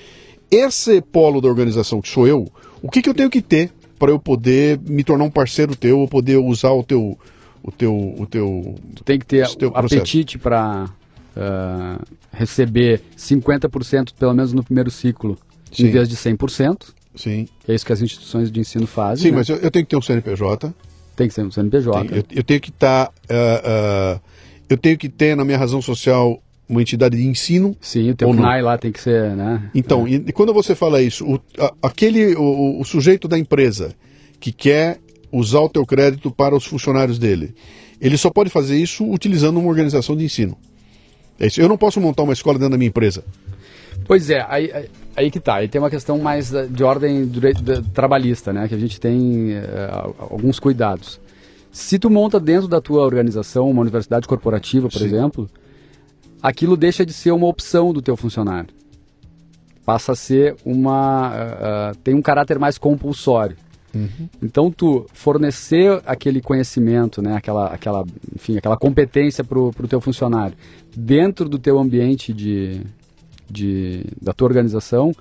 Esse polo da organização que sou eu, o que, que eu tenho que ter para eu poder me tornar um parceiro teu, ou poder usar o teu o teu o teu tu tem que ter o apetite para uh, receber 50% pelo menos no primeiro ciclo, Sim. em vez de 100%. Sim. É isso que as instituições de ensino fazem. Sim, né? mas eu, eu, tenho que ter um CNPJ. Tem que ser um CNPJ. Tem, eu, eu, tenho que estar. Tá, uh, uh, eu tenho que ter na minha razão social uma entidade de ensino. Sim, o teu CNAE lá tem que ser, né? Então, é. e, quando você fala isso, o, a, aquele, o, o, sujeito da empresa que quer usar o teu crédito para os funcionários dele, ele só pode fazer isso utilizando uma organização de ensino. É isso. Eu não posso montar uma escola dentro da minha empresa. Pois é, aí, aí que tá. Aí tem uma questão mais de ordem trabalhista, né? Que a gente tem uh, alguns cuidados. Se tu monta dentro da tua organização uma universidade corporativa, por Sim. exemplo, aquilo deixa de ser uma opção do teu funcionário. Passa a ser uma... Uh, tem um caráter mais compulsório. Uhum. Então tu fornecer aquele conhecimento, né, aquela, aquela, enfim, aquela competência para o teu funcionário dentro do teu ambiente de, de, da tua organização,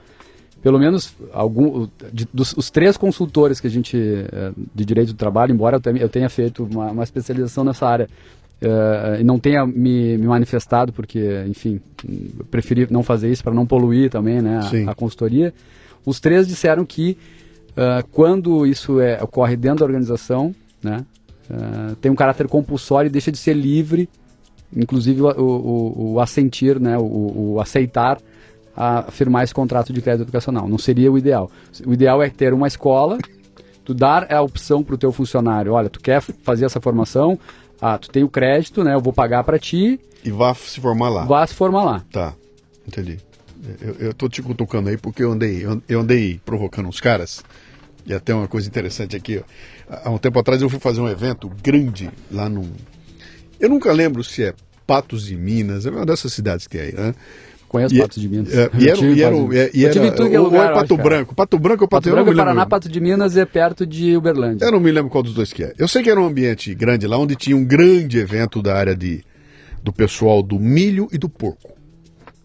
pelo menos algum, de, dos os três consultores que a gente eh, de direito do trabalho, embora eu tenha, eu tenha feito uma, uma especialização nessa área uh, e não tenha me, me, manifestado porque, enfim, preferi não fazer isso para não poluir também, né, a, a, consultoria. Os três disseram que uh, quando isso é, ocorre dentro da organização, né, uh, tem um caráter compulsório e deixa de ser livre inclusive o, o, o assentir, né, o, o, aceitar a firmar esse contrato de crédito educacional. Não seria o ideal. O ideal é ter uma escola, tu dar a opção para o teu funcionário, olha, tu quer fazer essa formação, ah, tu tem o crédito, né, eu vou pagar para ti. E vá se formar lá. Vá se formar lá. Tá, entendi. Eu, eu tô te cutucando aí porque eu andei, eu andei provocando uns caras. E até uma coisa interessante aqui, ó. há um tempo atrás eu fui fazer um evento grande lá num, eu nunca lembro se é Patos de Minas, é uma dessas cidades que é aí, né? Conheço e, Patos de Minas. É, e era, e era, e era, e era ou é Pato Branco. Pato Branco ou Pato, Pato Branco é Paraná, Pato de Minas é perto de Uberlândia. Eu não me lembro qual dos dois que é. Eu sei que era um ambiente grande lá, onde tinha um grande evento da área de, do pessoal do milho e do porco.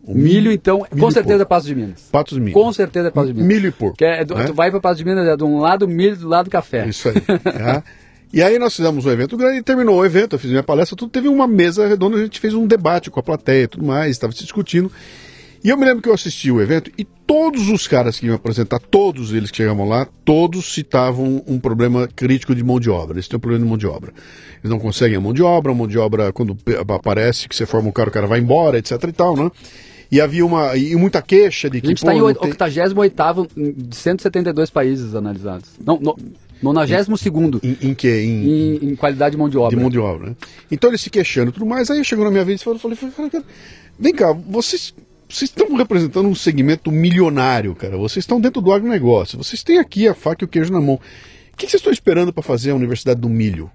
O Milho, então, com milho e certeza é. Passo de Minas. Patos de Minas. Com certeza é Passo de Minas. Milho e porco. Que é, do- né? Tu vai para Passo de Minas, é de um lado milho, do lado café. Isso aí. tá? E aí nós fizemos um evento grande e terminou o evento, eu fiz minha palestra, tudo teve uma mesa redonda, a gente fez um debate com a plateia e tudo mais, estava se discutindo. E eu me lembro que eu assisti o evento e todos os caras que iam apresentar, todos eles que chegavam lá, todos citavam um problema crítico de mão de obra. Eles têm um problema de mão de obra. Eles não conseguem a mão de obra, a mão de obra, quando aparece que você forma um cara, o cara vai embora, etc e tal, né? E havia uma. E muita queixa de A que. gente pô, está em não oit- tem- 88 de 172 países analisados. Não, no, 92 Em, em que? Em, em, em qualidade de mão de obra. de mão de obra, né? Então eles se queixando e tudo mais, aí chegou na minha vez e falei, falei, falei, cara, vem cá, vocês, vocês estão representando um segmento milionário, cara, vocês estão dentro do agronegócio, vocês têm aqui a faca e o queijo na mão. O que vocês estão esperando para fazer a Universidade do Milho?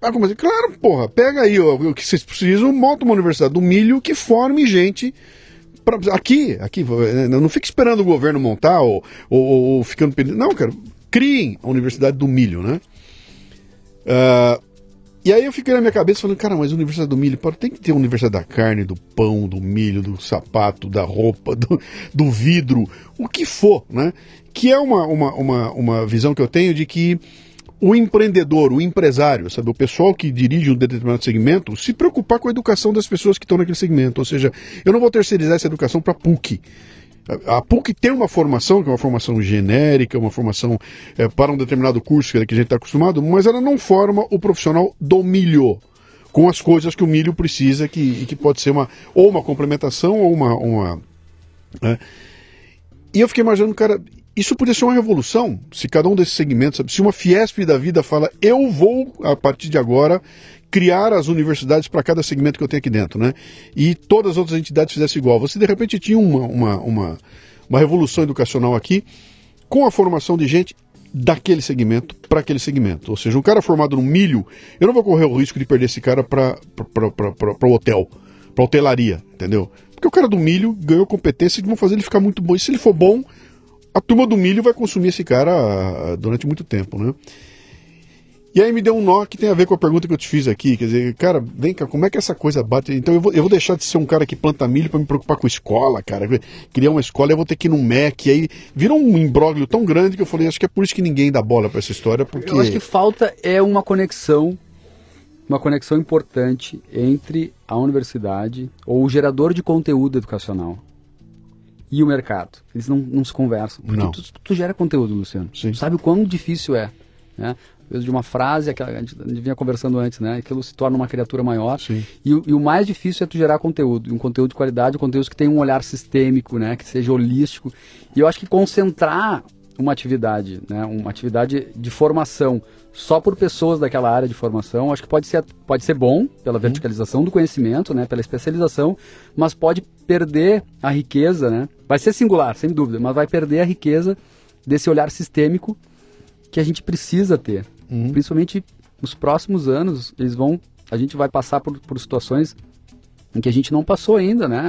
Ah, como assim? Claro, porra, pega aí ó, o que vocês precisam, monta uma Universidade do Milho que forme gente pra- aqui, aqui, eh, não fique esperando o governo montar ou, ou- ou ficando pedindo. Não, cara, criem a Universidade do Milho, né? Ah, e aí eu fiquei na minha cabeça falando, cara, mas Universidade do Milho, tem que ter a Universidade da Carne, do pão, do milho, do sapato, da roupa, do, do vidro, o que for, né? Que é uma, uma, uma, uma visão que eu tenho de que o empreendedor, o empresário, sabe, o pessoal que dirige um determinado segmento, se preocupar com a educação das pessoas que estão naquele segmento. Ou seja, eu não vou terceirizar essa educação para PUC. A PUC tem uma formação, que é uma formação genérica, uma formação eh, para um determinado curso que a gente está acostumado, mas ela não forma o profissional do milho com as coisas que o milho precisa, que, que pode ser uma ou uma complementação ou uma. uma né? E eu fiquei imaginando, cara, isso podia ser uma revolução se cada um desses segmentos, sabe? se uma Fiesp da vida fala, eu vou, a partir de agora, criar as universidades para cada segmento que eu tenho aqui dentro, né? E todas as outras entidades fizessem igual. Você de repente tinha uma, uma, uma, uma revolução educacional aqui com a formação de gente daquele segmento para aquele segmento. Ou seja, um cara formado no milho, eu não vou correr o risco de perder esse cara para o hotel, para hotelaria, entendeu? Porque o cara do milho ganhou competência que vão fazer ele ficar muito bom. E se ele for bom, a turma do milho vai consumir esse cara ah, durante muito tempo, né? E aí me deu um nó que tem a ver com a pergunta que eu te fiz aqui. Quer dizer, cara, vem cá, como é que essa coisa bate? Então eu vou, eu vou deixar de ser um cara que planta milho para me preocupar com escola, cara. Criar uma escola, eu vou ter que ir num MEC. Aí virou um imbróglio tão grande que eu falei, acho que é por isso que ninguém dá bola para essa história, porque... Eu acho que falta é uma conexão, uma conexão importante entre a universidade ou o gerador de conteúdo educacional e o mercado. Eles não, não se conversam. Porque Não. Tu, tu gera conteúdo, Luciano. Sim. Tu sabe o quão difícil é. Né? De uma frase, aquela, a gente vinha conversando antes, né? Aquilo se torna uma criatura maior. E, o- e o mais difícil é tu gerar conteúdo, um conteúdo de qualidade, um conteúdo que tenha um olhar sistêmico, né? Que seja holístico. E eu acho que concentrar uma atividade, né? Uma atividade de formação só por pessoas daquela área de formação, acho que pode ser, pode ser bom pela verticalização do conhecimento, né? Pela especialização, mas pode perder a riqueza, né? Vai ser singular, sem dúvida, mas vai perder a riqueza desse olhar sistêmico que a gente precisa ter. Principalmente nos próximos anos, eles vão, a gente vai passar por, por situações em que a gente não passou ainda, né?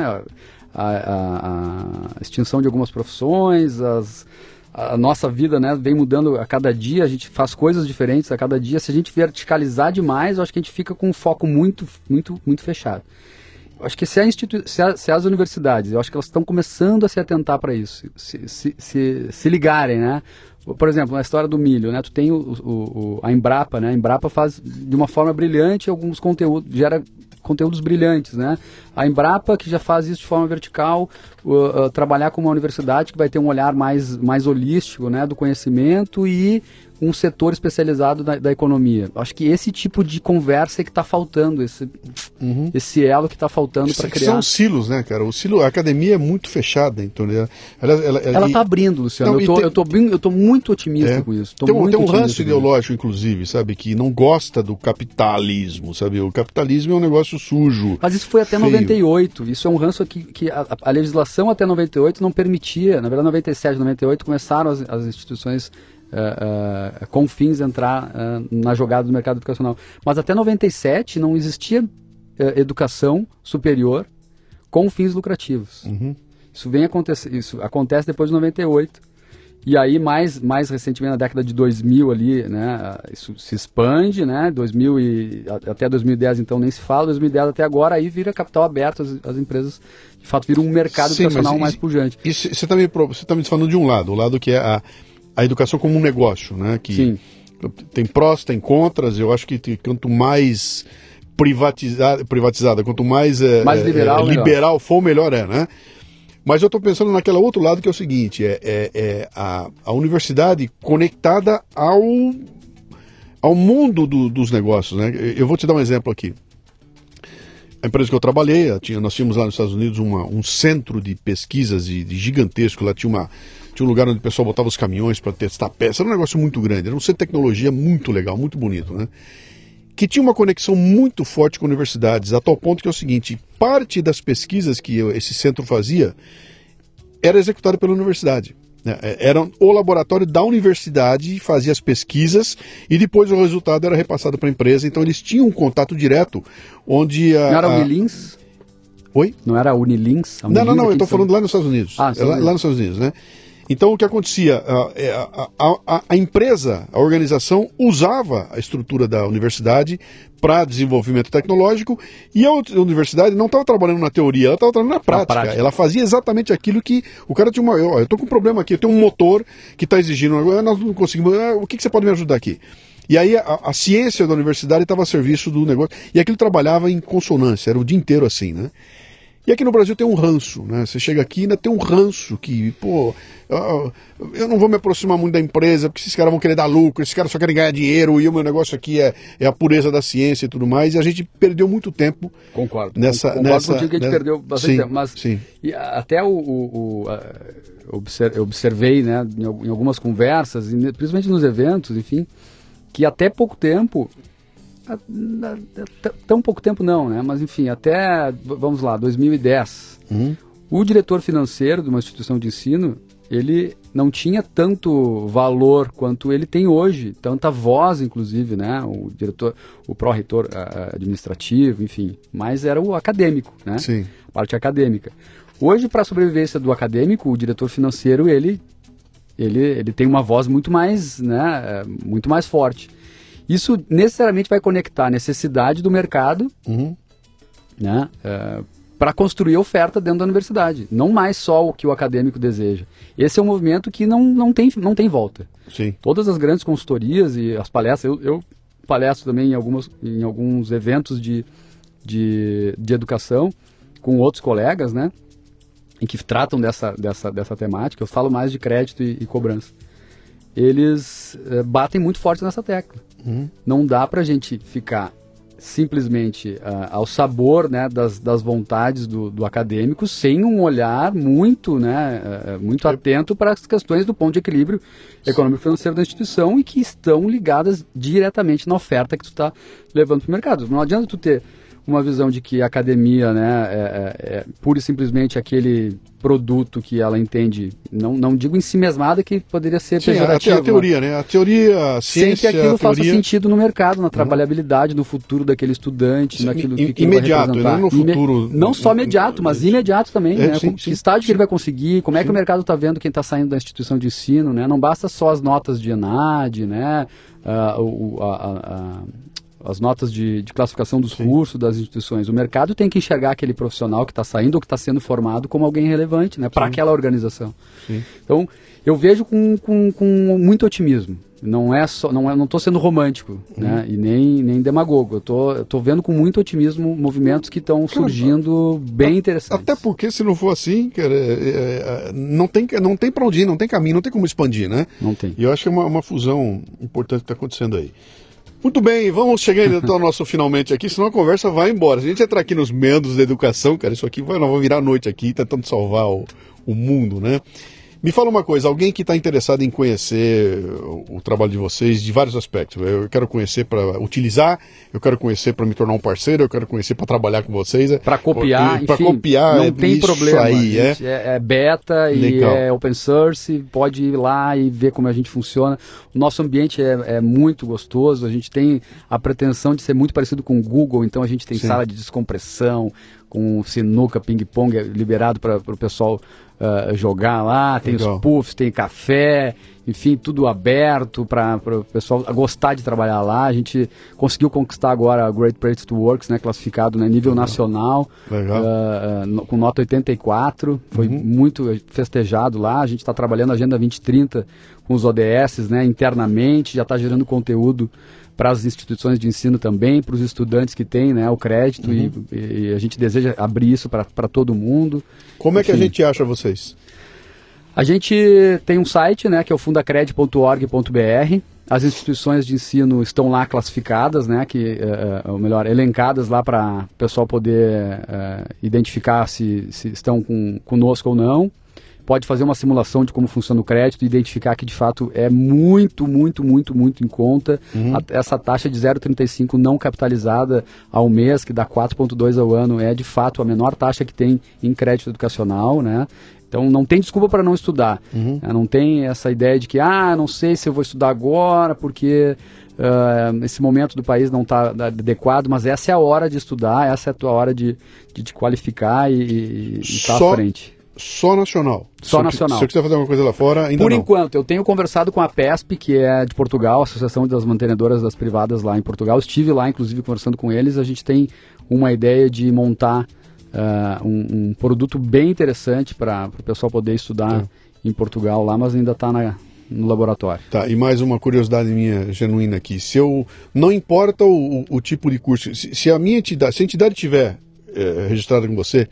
A, a- a extinção de algumas profissões, as, a nossa vida, né, vem mudando a cada dia, a gente faz coisas diferentes a cada dia. Se a gente verticalizar demais, eu acho que a gente fica com um foco muito, muito, muito fechado. Eu acho que se, se, a- se as universidades, eu acho que elas estão começando a se atentar para isso, se, se, se ligarem, né? Por exemplo, na história do milho, né? Tu tem o, o- a Embrapa, né? A Embrapa faz de uma forma brilhante alguns conteúdos, gera conteúdos brilhantes, né? A Embrapa, que já faz isso de forma vertical, uh, uh, trabalhar com uma universidade que vai ter um olhar mais, mais holístico, né? Do conhecimento e um setor especializado da, da economia. Acho que esse tipo de conversa é que está faltando, esse, esse elo que está faltando para criar. São silos, né, cara? O silo, a academia é muito fechada, então. Ela, ela, ela, está abrindo, Luciano. Não, eu, tô, tem- eu, tô bem, eu tô muito otimista É. com isso. Tô Tem um, muito tem um ranço ideológico, inclusive, sabe? Que não gosta do capitalismo, sabe? O capitalismo é um negócio sujo. Mas isso foi até feio. 98. Isso é um ranço que, que a, a legislação até 98 não permitia. Na verdade, 97, 98 começaram as, as instituições eh, eh, com fins entrar eh, na jogada do mercado educacional. Mas até 97 não existia eh, educação superior com fins lucrativos. Uhum. Isso vem acontecer, isso acontece depois de 98. E aí, mais, mais recentemente, na década de 2000 ali, né, isso se expande, né, 2000 e, até 2010 então nem se fala, 2010 até agora, aí vira capital aberto, as, as empresas de fato viram um mercado Sim, educacional mais pujante. E você está me, você tá me falando de um lado, o lado que é a, a educação como um negócio, né, que Sim. tem prós, tem contras, eu acho que quanto mais privatizada, privatizada quanto mais, é, mais liberal, é, liberal for, melhor é, né? Mas eu estou pensando naquele outro lado que é o seguinte: é, é, é a, a, universidade conectada ao, ao mundo do, dos negócios. Né? Eu vou te dar um exemplo aqui. A empresa que eu trabalhei, tinha, nós tínhamos lá nos Estados Unidos uma, um centro de pesquisas de, de gigantesco. Lá tinha, uma, tinha um lugar onde o pessoal botava os caminhões para testar peças. Era um negócio muito grande, era um centro de tecnologia muito legal, muito bonito. Né? Que tinha uma conexão muito forte com universidades, a tal ponto que é o seguinte: parte das pesquisas que esse centro fazia era executada pela universidade. Né? É, era o laboratório da universidade fazia as pesquisas e depois o resultado era repassado para a empresa. Então eles tinham um contato direto onde a. Não era a Unilins? Oi? Não era a Unilins? A não, não, não, eu estou falando lá nos Estados Unidos. Ah, é lá, lá nos Estados Unidos, né? Então o que acontecia? É, a, a, a, a, empresa, a organização, usava a estrutura da universidade para desenvolvimento tecnológico e a universidade não estava trabalhando na teoria, ela estava trabalhando na prática. na prática. Ela fazia exatamente aquilo que o cara tinha uma. Eu estou com um problema aqui, eu tenho um motor que está exigindo. Nós não conseguimos. Ah, o que, que você pode me ajudar aqui? E aí a, a ciência da universidade estava a serviço do negócio. E aquilo trabalhava em consonância, era o dia inteiro assim, né? E aqui no Brasil tem um ranço, né? Você chega aqui e ainda tem um ranço que, pô, eu não vou me aproximar muito da empresa porque esses caras vão querer dar lucro, esses caras só querem ganhar dinheiro e o meu negócio aqui é, é a pureza da ciência e tudo mais. E a gente perdeu muito tempo. Concordo. Nessa, concordo nessa, contigo que a gente nessa, perdeu bastante sim, tempo. Mas sim. até o, o, o eu observei, né, em algumas conversas, principalmente nos eventos, enfim, que até pouco tempo tão pouco tempo não, né? Mas enfim, até, vamos lá, 2010. Uhum. O diretor financeiro de uma instituição de ensino, ele não tinha tanto valor quanto ele tem hoje, tanta voz, inclusive, né? O diretor, o pró-reitor administrativo, enfim, mas era o acadêmico, né? Sim. A parte acadêmica. Hoje, para a sobrevivência do acadêmico, o diretor financeiro, ele, ele, ele tem uma voz muito mais, né? Eh, muito mais forte. Isso necessariamente vai conectar a necessidade do mercado uhum. né, é, para construir oferta dentro da universidade. Não mais só o que o acadêmico deseja. Esse é um movimento que não, não, tem, não tem volta. Sim. Todas as grandes consultorias e as palestras, eu, eu palestro também em, algumas, em alguns eventos de, de, de educação com outros colegas, né? Em que tratam dessa, dessa, dessa temática. Eu falo mais de crédito e, e cobrança. Eles é, batem muito forte nessa tecla. Uhum. Não dá para a gente ficar simplesmente uh, ao sabor né, das, das vontades do, do, acadêmico sem um olhar muito, né, uh, muito atento para as questões do ponto de equilíbrio econômico financeiro da instituição e que estão ligadas diretamente na oferta que tu está levando para o mercado. Não adianta tu ter uma visão de que a academia né, é, é, é pura e simplesmente aquele produto que ela entende, não, não digo em si mesmada que poderia ser Sim, pejorativo. A, a teoria, né? A teoria, a ciência, Sem que aquilo faça sentido no mercado, na uhum. trabalhabilidade, no futuro daquele estudante, sim, naquilo que, que imediato, não no futuro. Não só imediato, mas imediato também, é, né? Sim, que estágio que ele vai conseguir, como é que o mercado está vendo quem está saindo da instituição de ensino, né? Não basta só as notas de ENAD, né? Uh, a, a, as notas de, de classificação dos Sim. cursos das instituições. O mercado tem que enxergar aquele profissional que está saindo ou que está sendo formado como alguém relevante né, para aquela organização. Sim. Então, eu vejo com, com, com muito otimismo. Não é só, não é, não estou sendo romântico, uhum. né? E nem, nem demagogo. Eu tô, estou vendo com muito otimismo movimentos que estão surgindo bem interessantes. Até porque se não for assim, cara, é, é, não tem, não tem para onde ir, não tem caminho, não tem como expandir, né? Não tem. E eu acho que é uma, uma fusão importante que está acontecendo aí. Muito bem, vamos chegando então ao nosso finalmente aqui, senão a conversa vai embora. Se a gente entrar aqui nos meandros da educação, cara, isso aqui vai, nós vamos virar noite aqui tentando salvar o, o mundo, né? Me fala uma coisa, alguém que está interessado em conhecer o, o, trabalho de vocês de vários aspectos. Eu quero conhecer para utilizar, eu quero conhecer para me tornar um parceiro, eu quero conhecer para trabalhar com vocês. É, para copiar, para copiar, não é, tem problema. Aí, é. é, é beta e é open source, pode ir lá e ver como a gente funciona. O nosso ambiente é, é muito gostoso, a gente tem a pretensão de ser muito parecido com o Google, então a gente tem Sim. sala de descompressão, com sinuca, ping-pong liberado para o pessoal uh, jogar lá, tem Legal. os puffs, tem café, enfim, tudo aberto para o pessoal gostar de trabalhar lá. A gente conseguiu conquistar agora a Great Place to Works, né, classificado né, nível Legal. nacional, uh, uh, com nota 84. Foi uhum. muito festejado lá. A gente está trabalhando a Agenda 2030 com os ODS né, internamente, já está gerando conteúdo para as instituições de ensino também, para os estudantes que têm né, o crédito uhum. e, e, a gente deseja abrir isso para todo mundo. Como Enfim. é que a gente acha vocês? A gente tem um site, né, que é o fundacred.org.br. As instituições de ensino estão lá classificadas, né, que, uh, ou melhor, elencadas lá para o pessoal poder uh, identificar se, se estão com, conosco ou não pode fazer uma simulação de como funciona o crédito e identificar que de fato é muito, muito, muito, muito em conta. Uhum. A, essa taxa de 0,35 não capitalizada ao mês, que dá 4,2 ao ano, é de fato a menor taxa que tem em crédito educacional, né? Então não tem desculpa para não estudar. Uhum. Né? Não tem essa ideia de que, ah, não sei se eu vou estudar agora porque uh, esse momento do país não está adequado, mas essa é a hora de estudar, essa é a tua hora de, de te qualificar e estar tá à frente só nacional. Só se nacional. Se você quiser fazer alguma coisa lá fora, ainda Por não. enquanto, eu tenho conversado com a PESP, que é de Portugal, Associação das Mantenedoras das Privadas lá em Portugal. Estive lá, inclusive, conversando com eles. A gente tem uma ideia de montar uh, um, um, produto bem interessante para o pessoal poder estudar tá. em Portugal lá, mas ainda está no laboratório. Tá, e mais uma curiosidade minha genuína aqui. Se eu. Não importa o, o, o tipo de curso, se, se, a minha entidade, se a entidade tiver é, registrada com você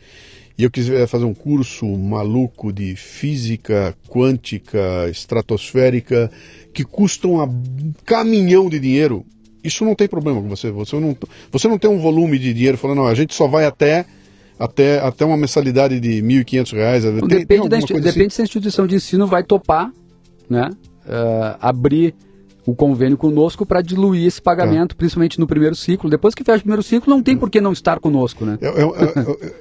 e eu quiser fazer um curso maluco de física quântica, estratosférica, que custam um caminhão de dinheiro, isso não tem problema com você. Você não, você não tem um volume de dinheiro falando, não, a gente só vai até até, até uma mensalidade de R$ 1.500. Tem, depende, tem da, depende assim? se a instituição de ensino vai topar né, uh, abrir o convênio conosco para diluir esse pagamento, tá. principalmente no primeiro ciclo. Depois que fecha o primeiro ciclo, não tem por que não estar conosco, né?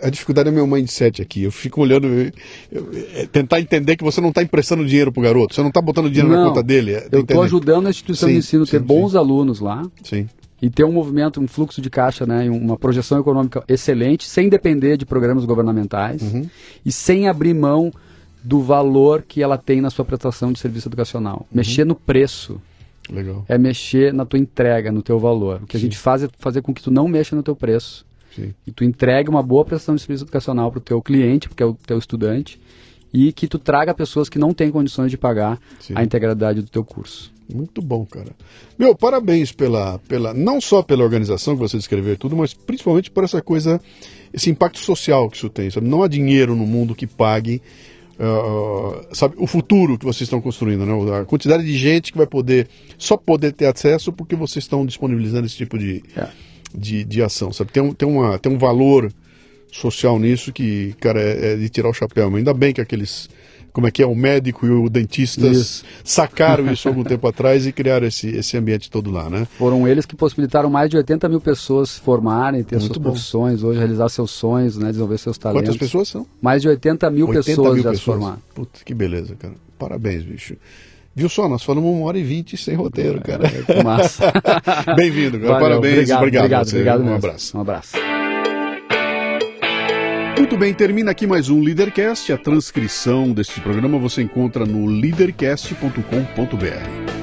a dificuldade é meu mindset aqui. Eu fico olhando, eu, eu, é tentar entender que você não está emprestando dinheiro para o garoto, você não está botando dinheiro não, na conta dele. É, eu estou ajudando a instituição sim, de ensino a ter sim, bons sim. alunos lá. Sim. E ter um movimento, um fluxo de caixa, né, uma projeção econômica excelente, sem depender de programas governamentais uhum. e sem abrir mão do valor que ela tem na sua prestação de serviço educacional. Uhum. Mexer no preço Legal. é mexer na tua entrega, no teu valor. O que Sim. a gente faz é fazer com que tu não mexa no teu preço. Sim. E tu entregue uma boa prestação de serviço educacional para o teu cliente, porque é o teu estudante, e que tu traga pessoas que não têm condições de pagar Sim. a integralidade do teu curso. Muito bom, cara. Meu, parabéns pela, pela não só pela organização que você descreveu e tudo, mas principalmente por essa coisa, esse impacto social que isso tem. Sabe? Não há dinheiro no mundo que pague uh, sabe, o futuro que vocês estão construindo, né? A quantidade de gente que vai poder só poder ter acesso porque vocês estão disponibilizando esse tipo de, é. de, de, ação, sabe? Tem um, tem, uma, tem um valor social nisso que, cara, é, é de tirar o chapéu. Ainda bem que aqueles como é que é, o médico e o dentista isso. sacaram isso algum tempo atrás e criaram esse, esse ambiente todo lá, né? Foram eles que possibilitaram mais de 80 mil pessoas se formarem, ter Muito suas bom. profissões, hoje realizar seus sonhos, né, desenvolver seus talentos. Quantas pessoas são? Mais de 80 mil 80 pessoas mil já pessoas. se formaram. Putz, que beleza, cara. Parabéns, bicho. Viu só, nós falamos uma hora e vinte sem roteiro, cara. É, massa. Bem-vindo, cara. Valeu, Parabéns. Obrigado, obrigado. Obrigado, obrigado um abraço. Um abraço. Muito bem, termina aqui mais um Leadercast. A transcrição deste programa você encontra no leadercast.com.br.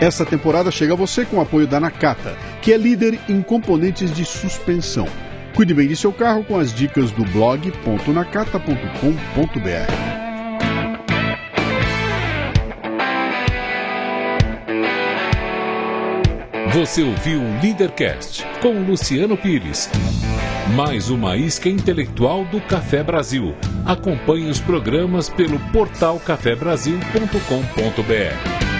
Essa temporada chega a você com o apoio da Nakata, que é líder em componentes de suspensão. Cuide bem de seu carro com as dicas do blog.nakata.com.br. Você ouviu o Leadercast com Luciano Pires. Mais uma isca intelectual do Café Brasil. Acompanhe os programas pelo portal cafebrasil.com.br.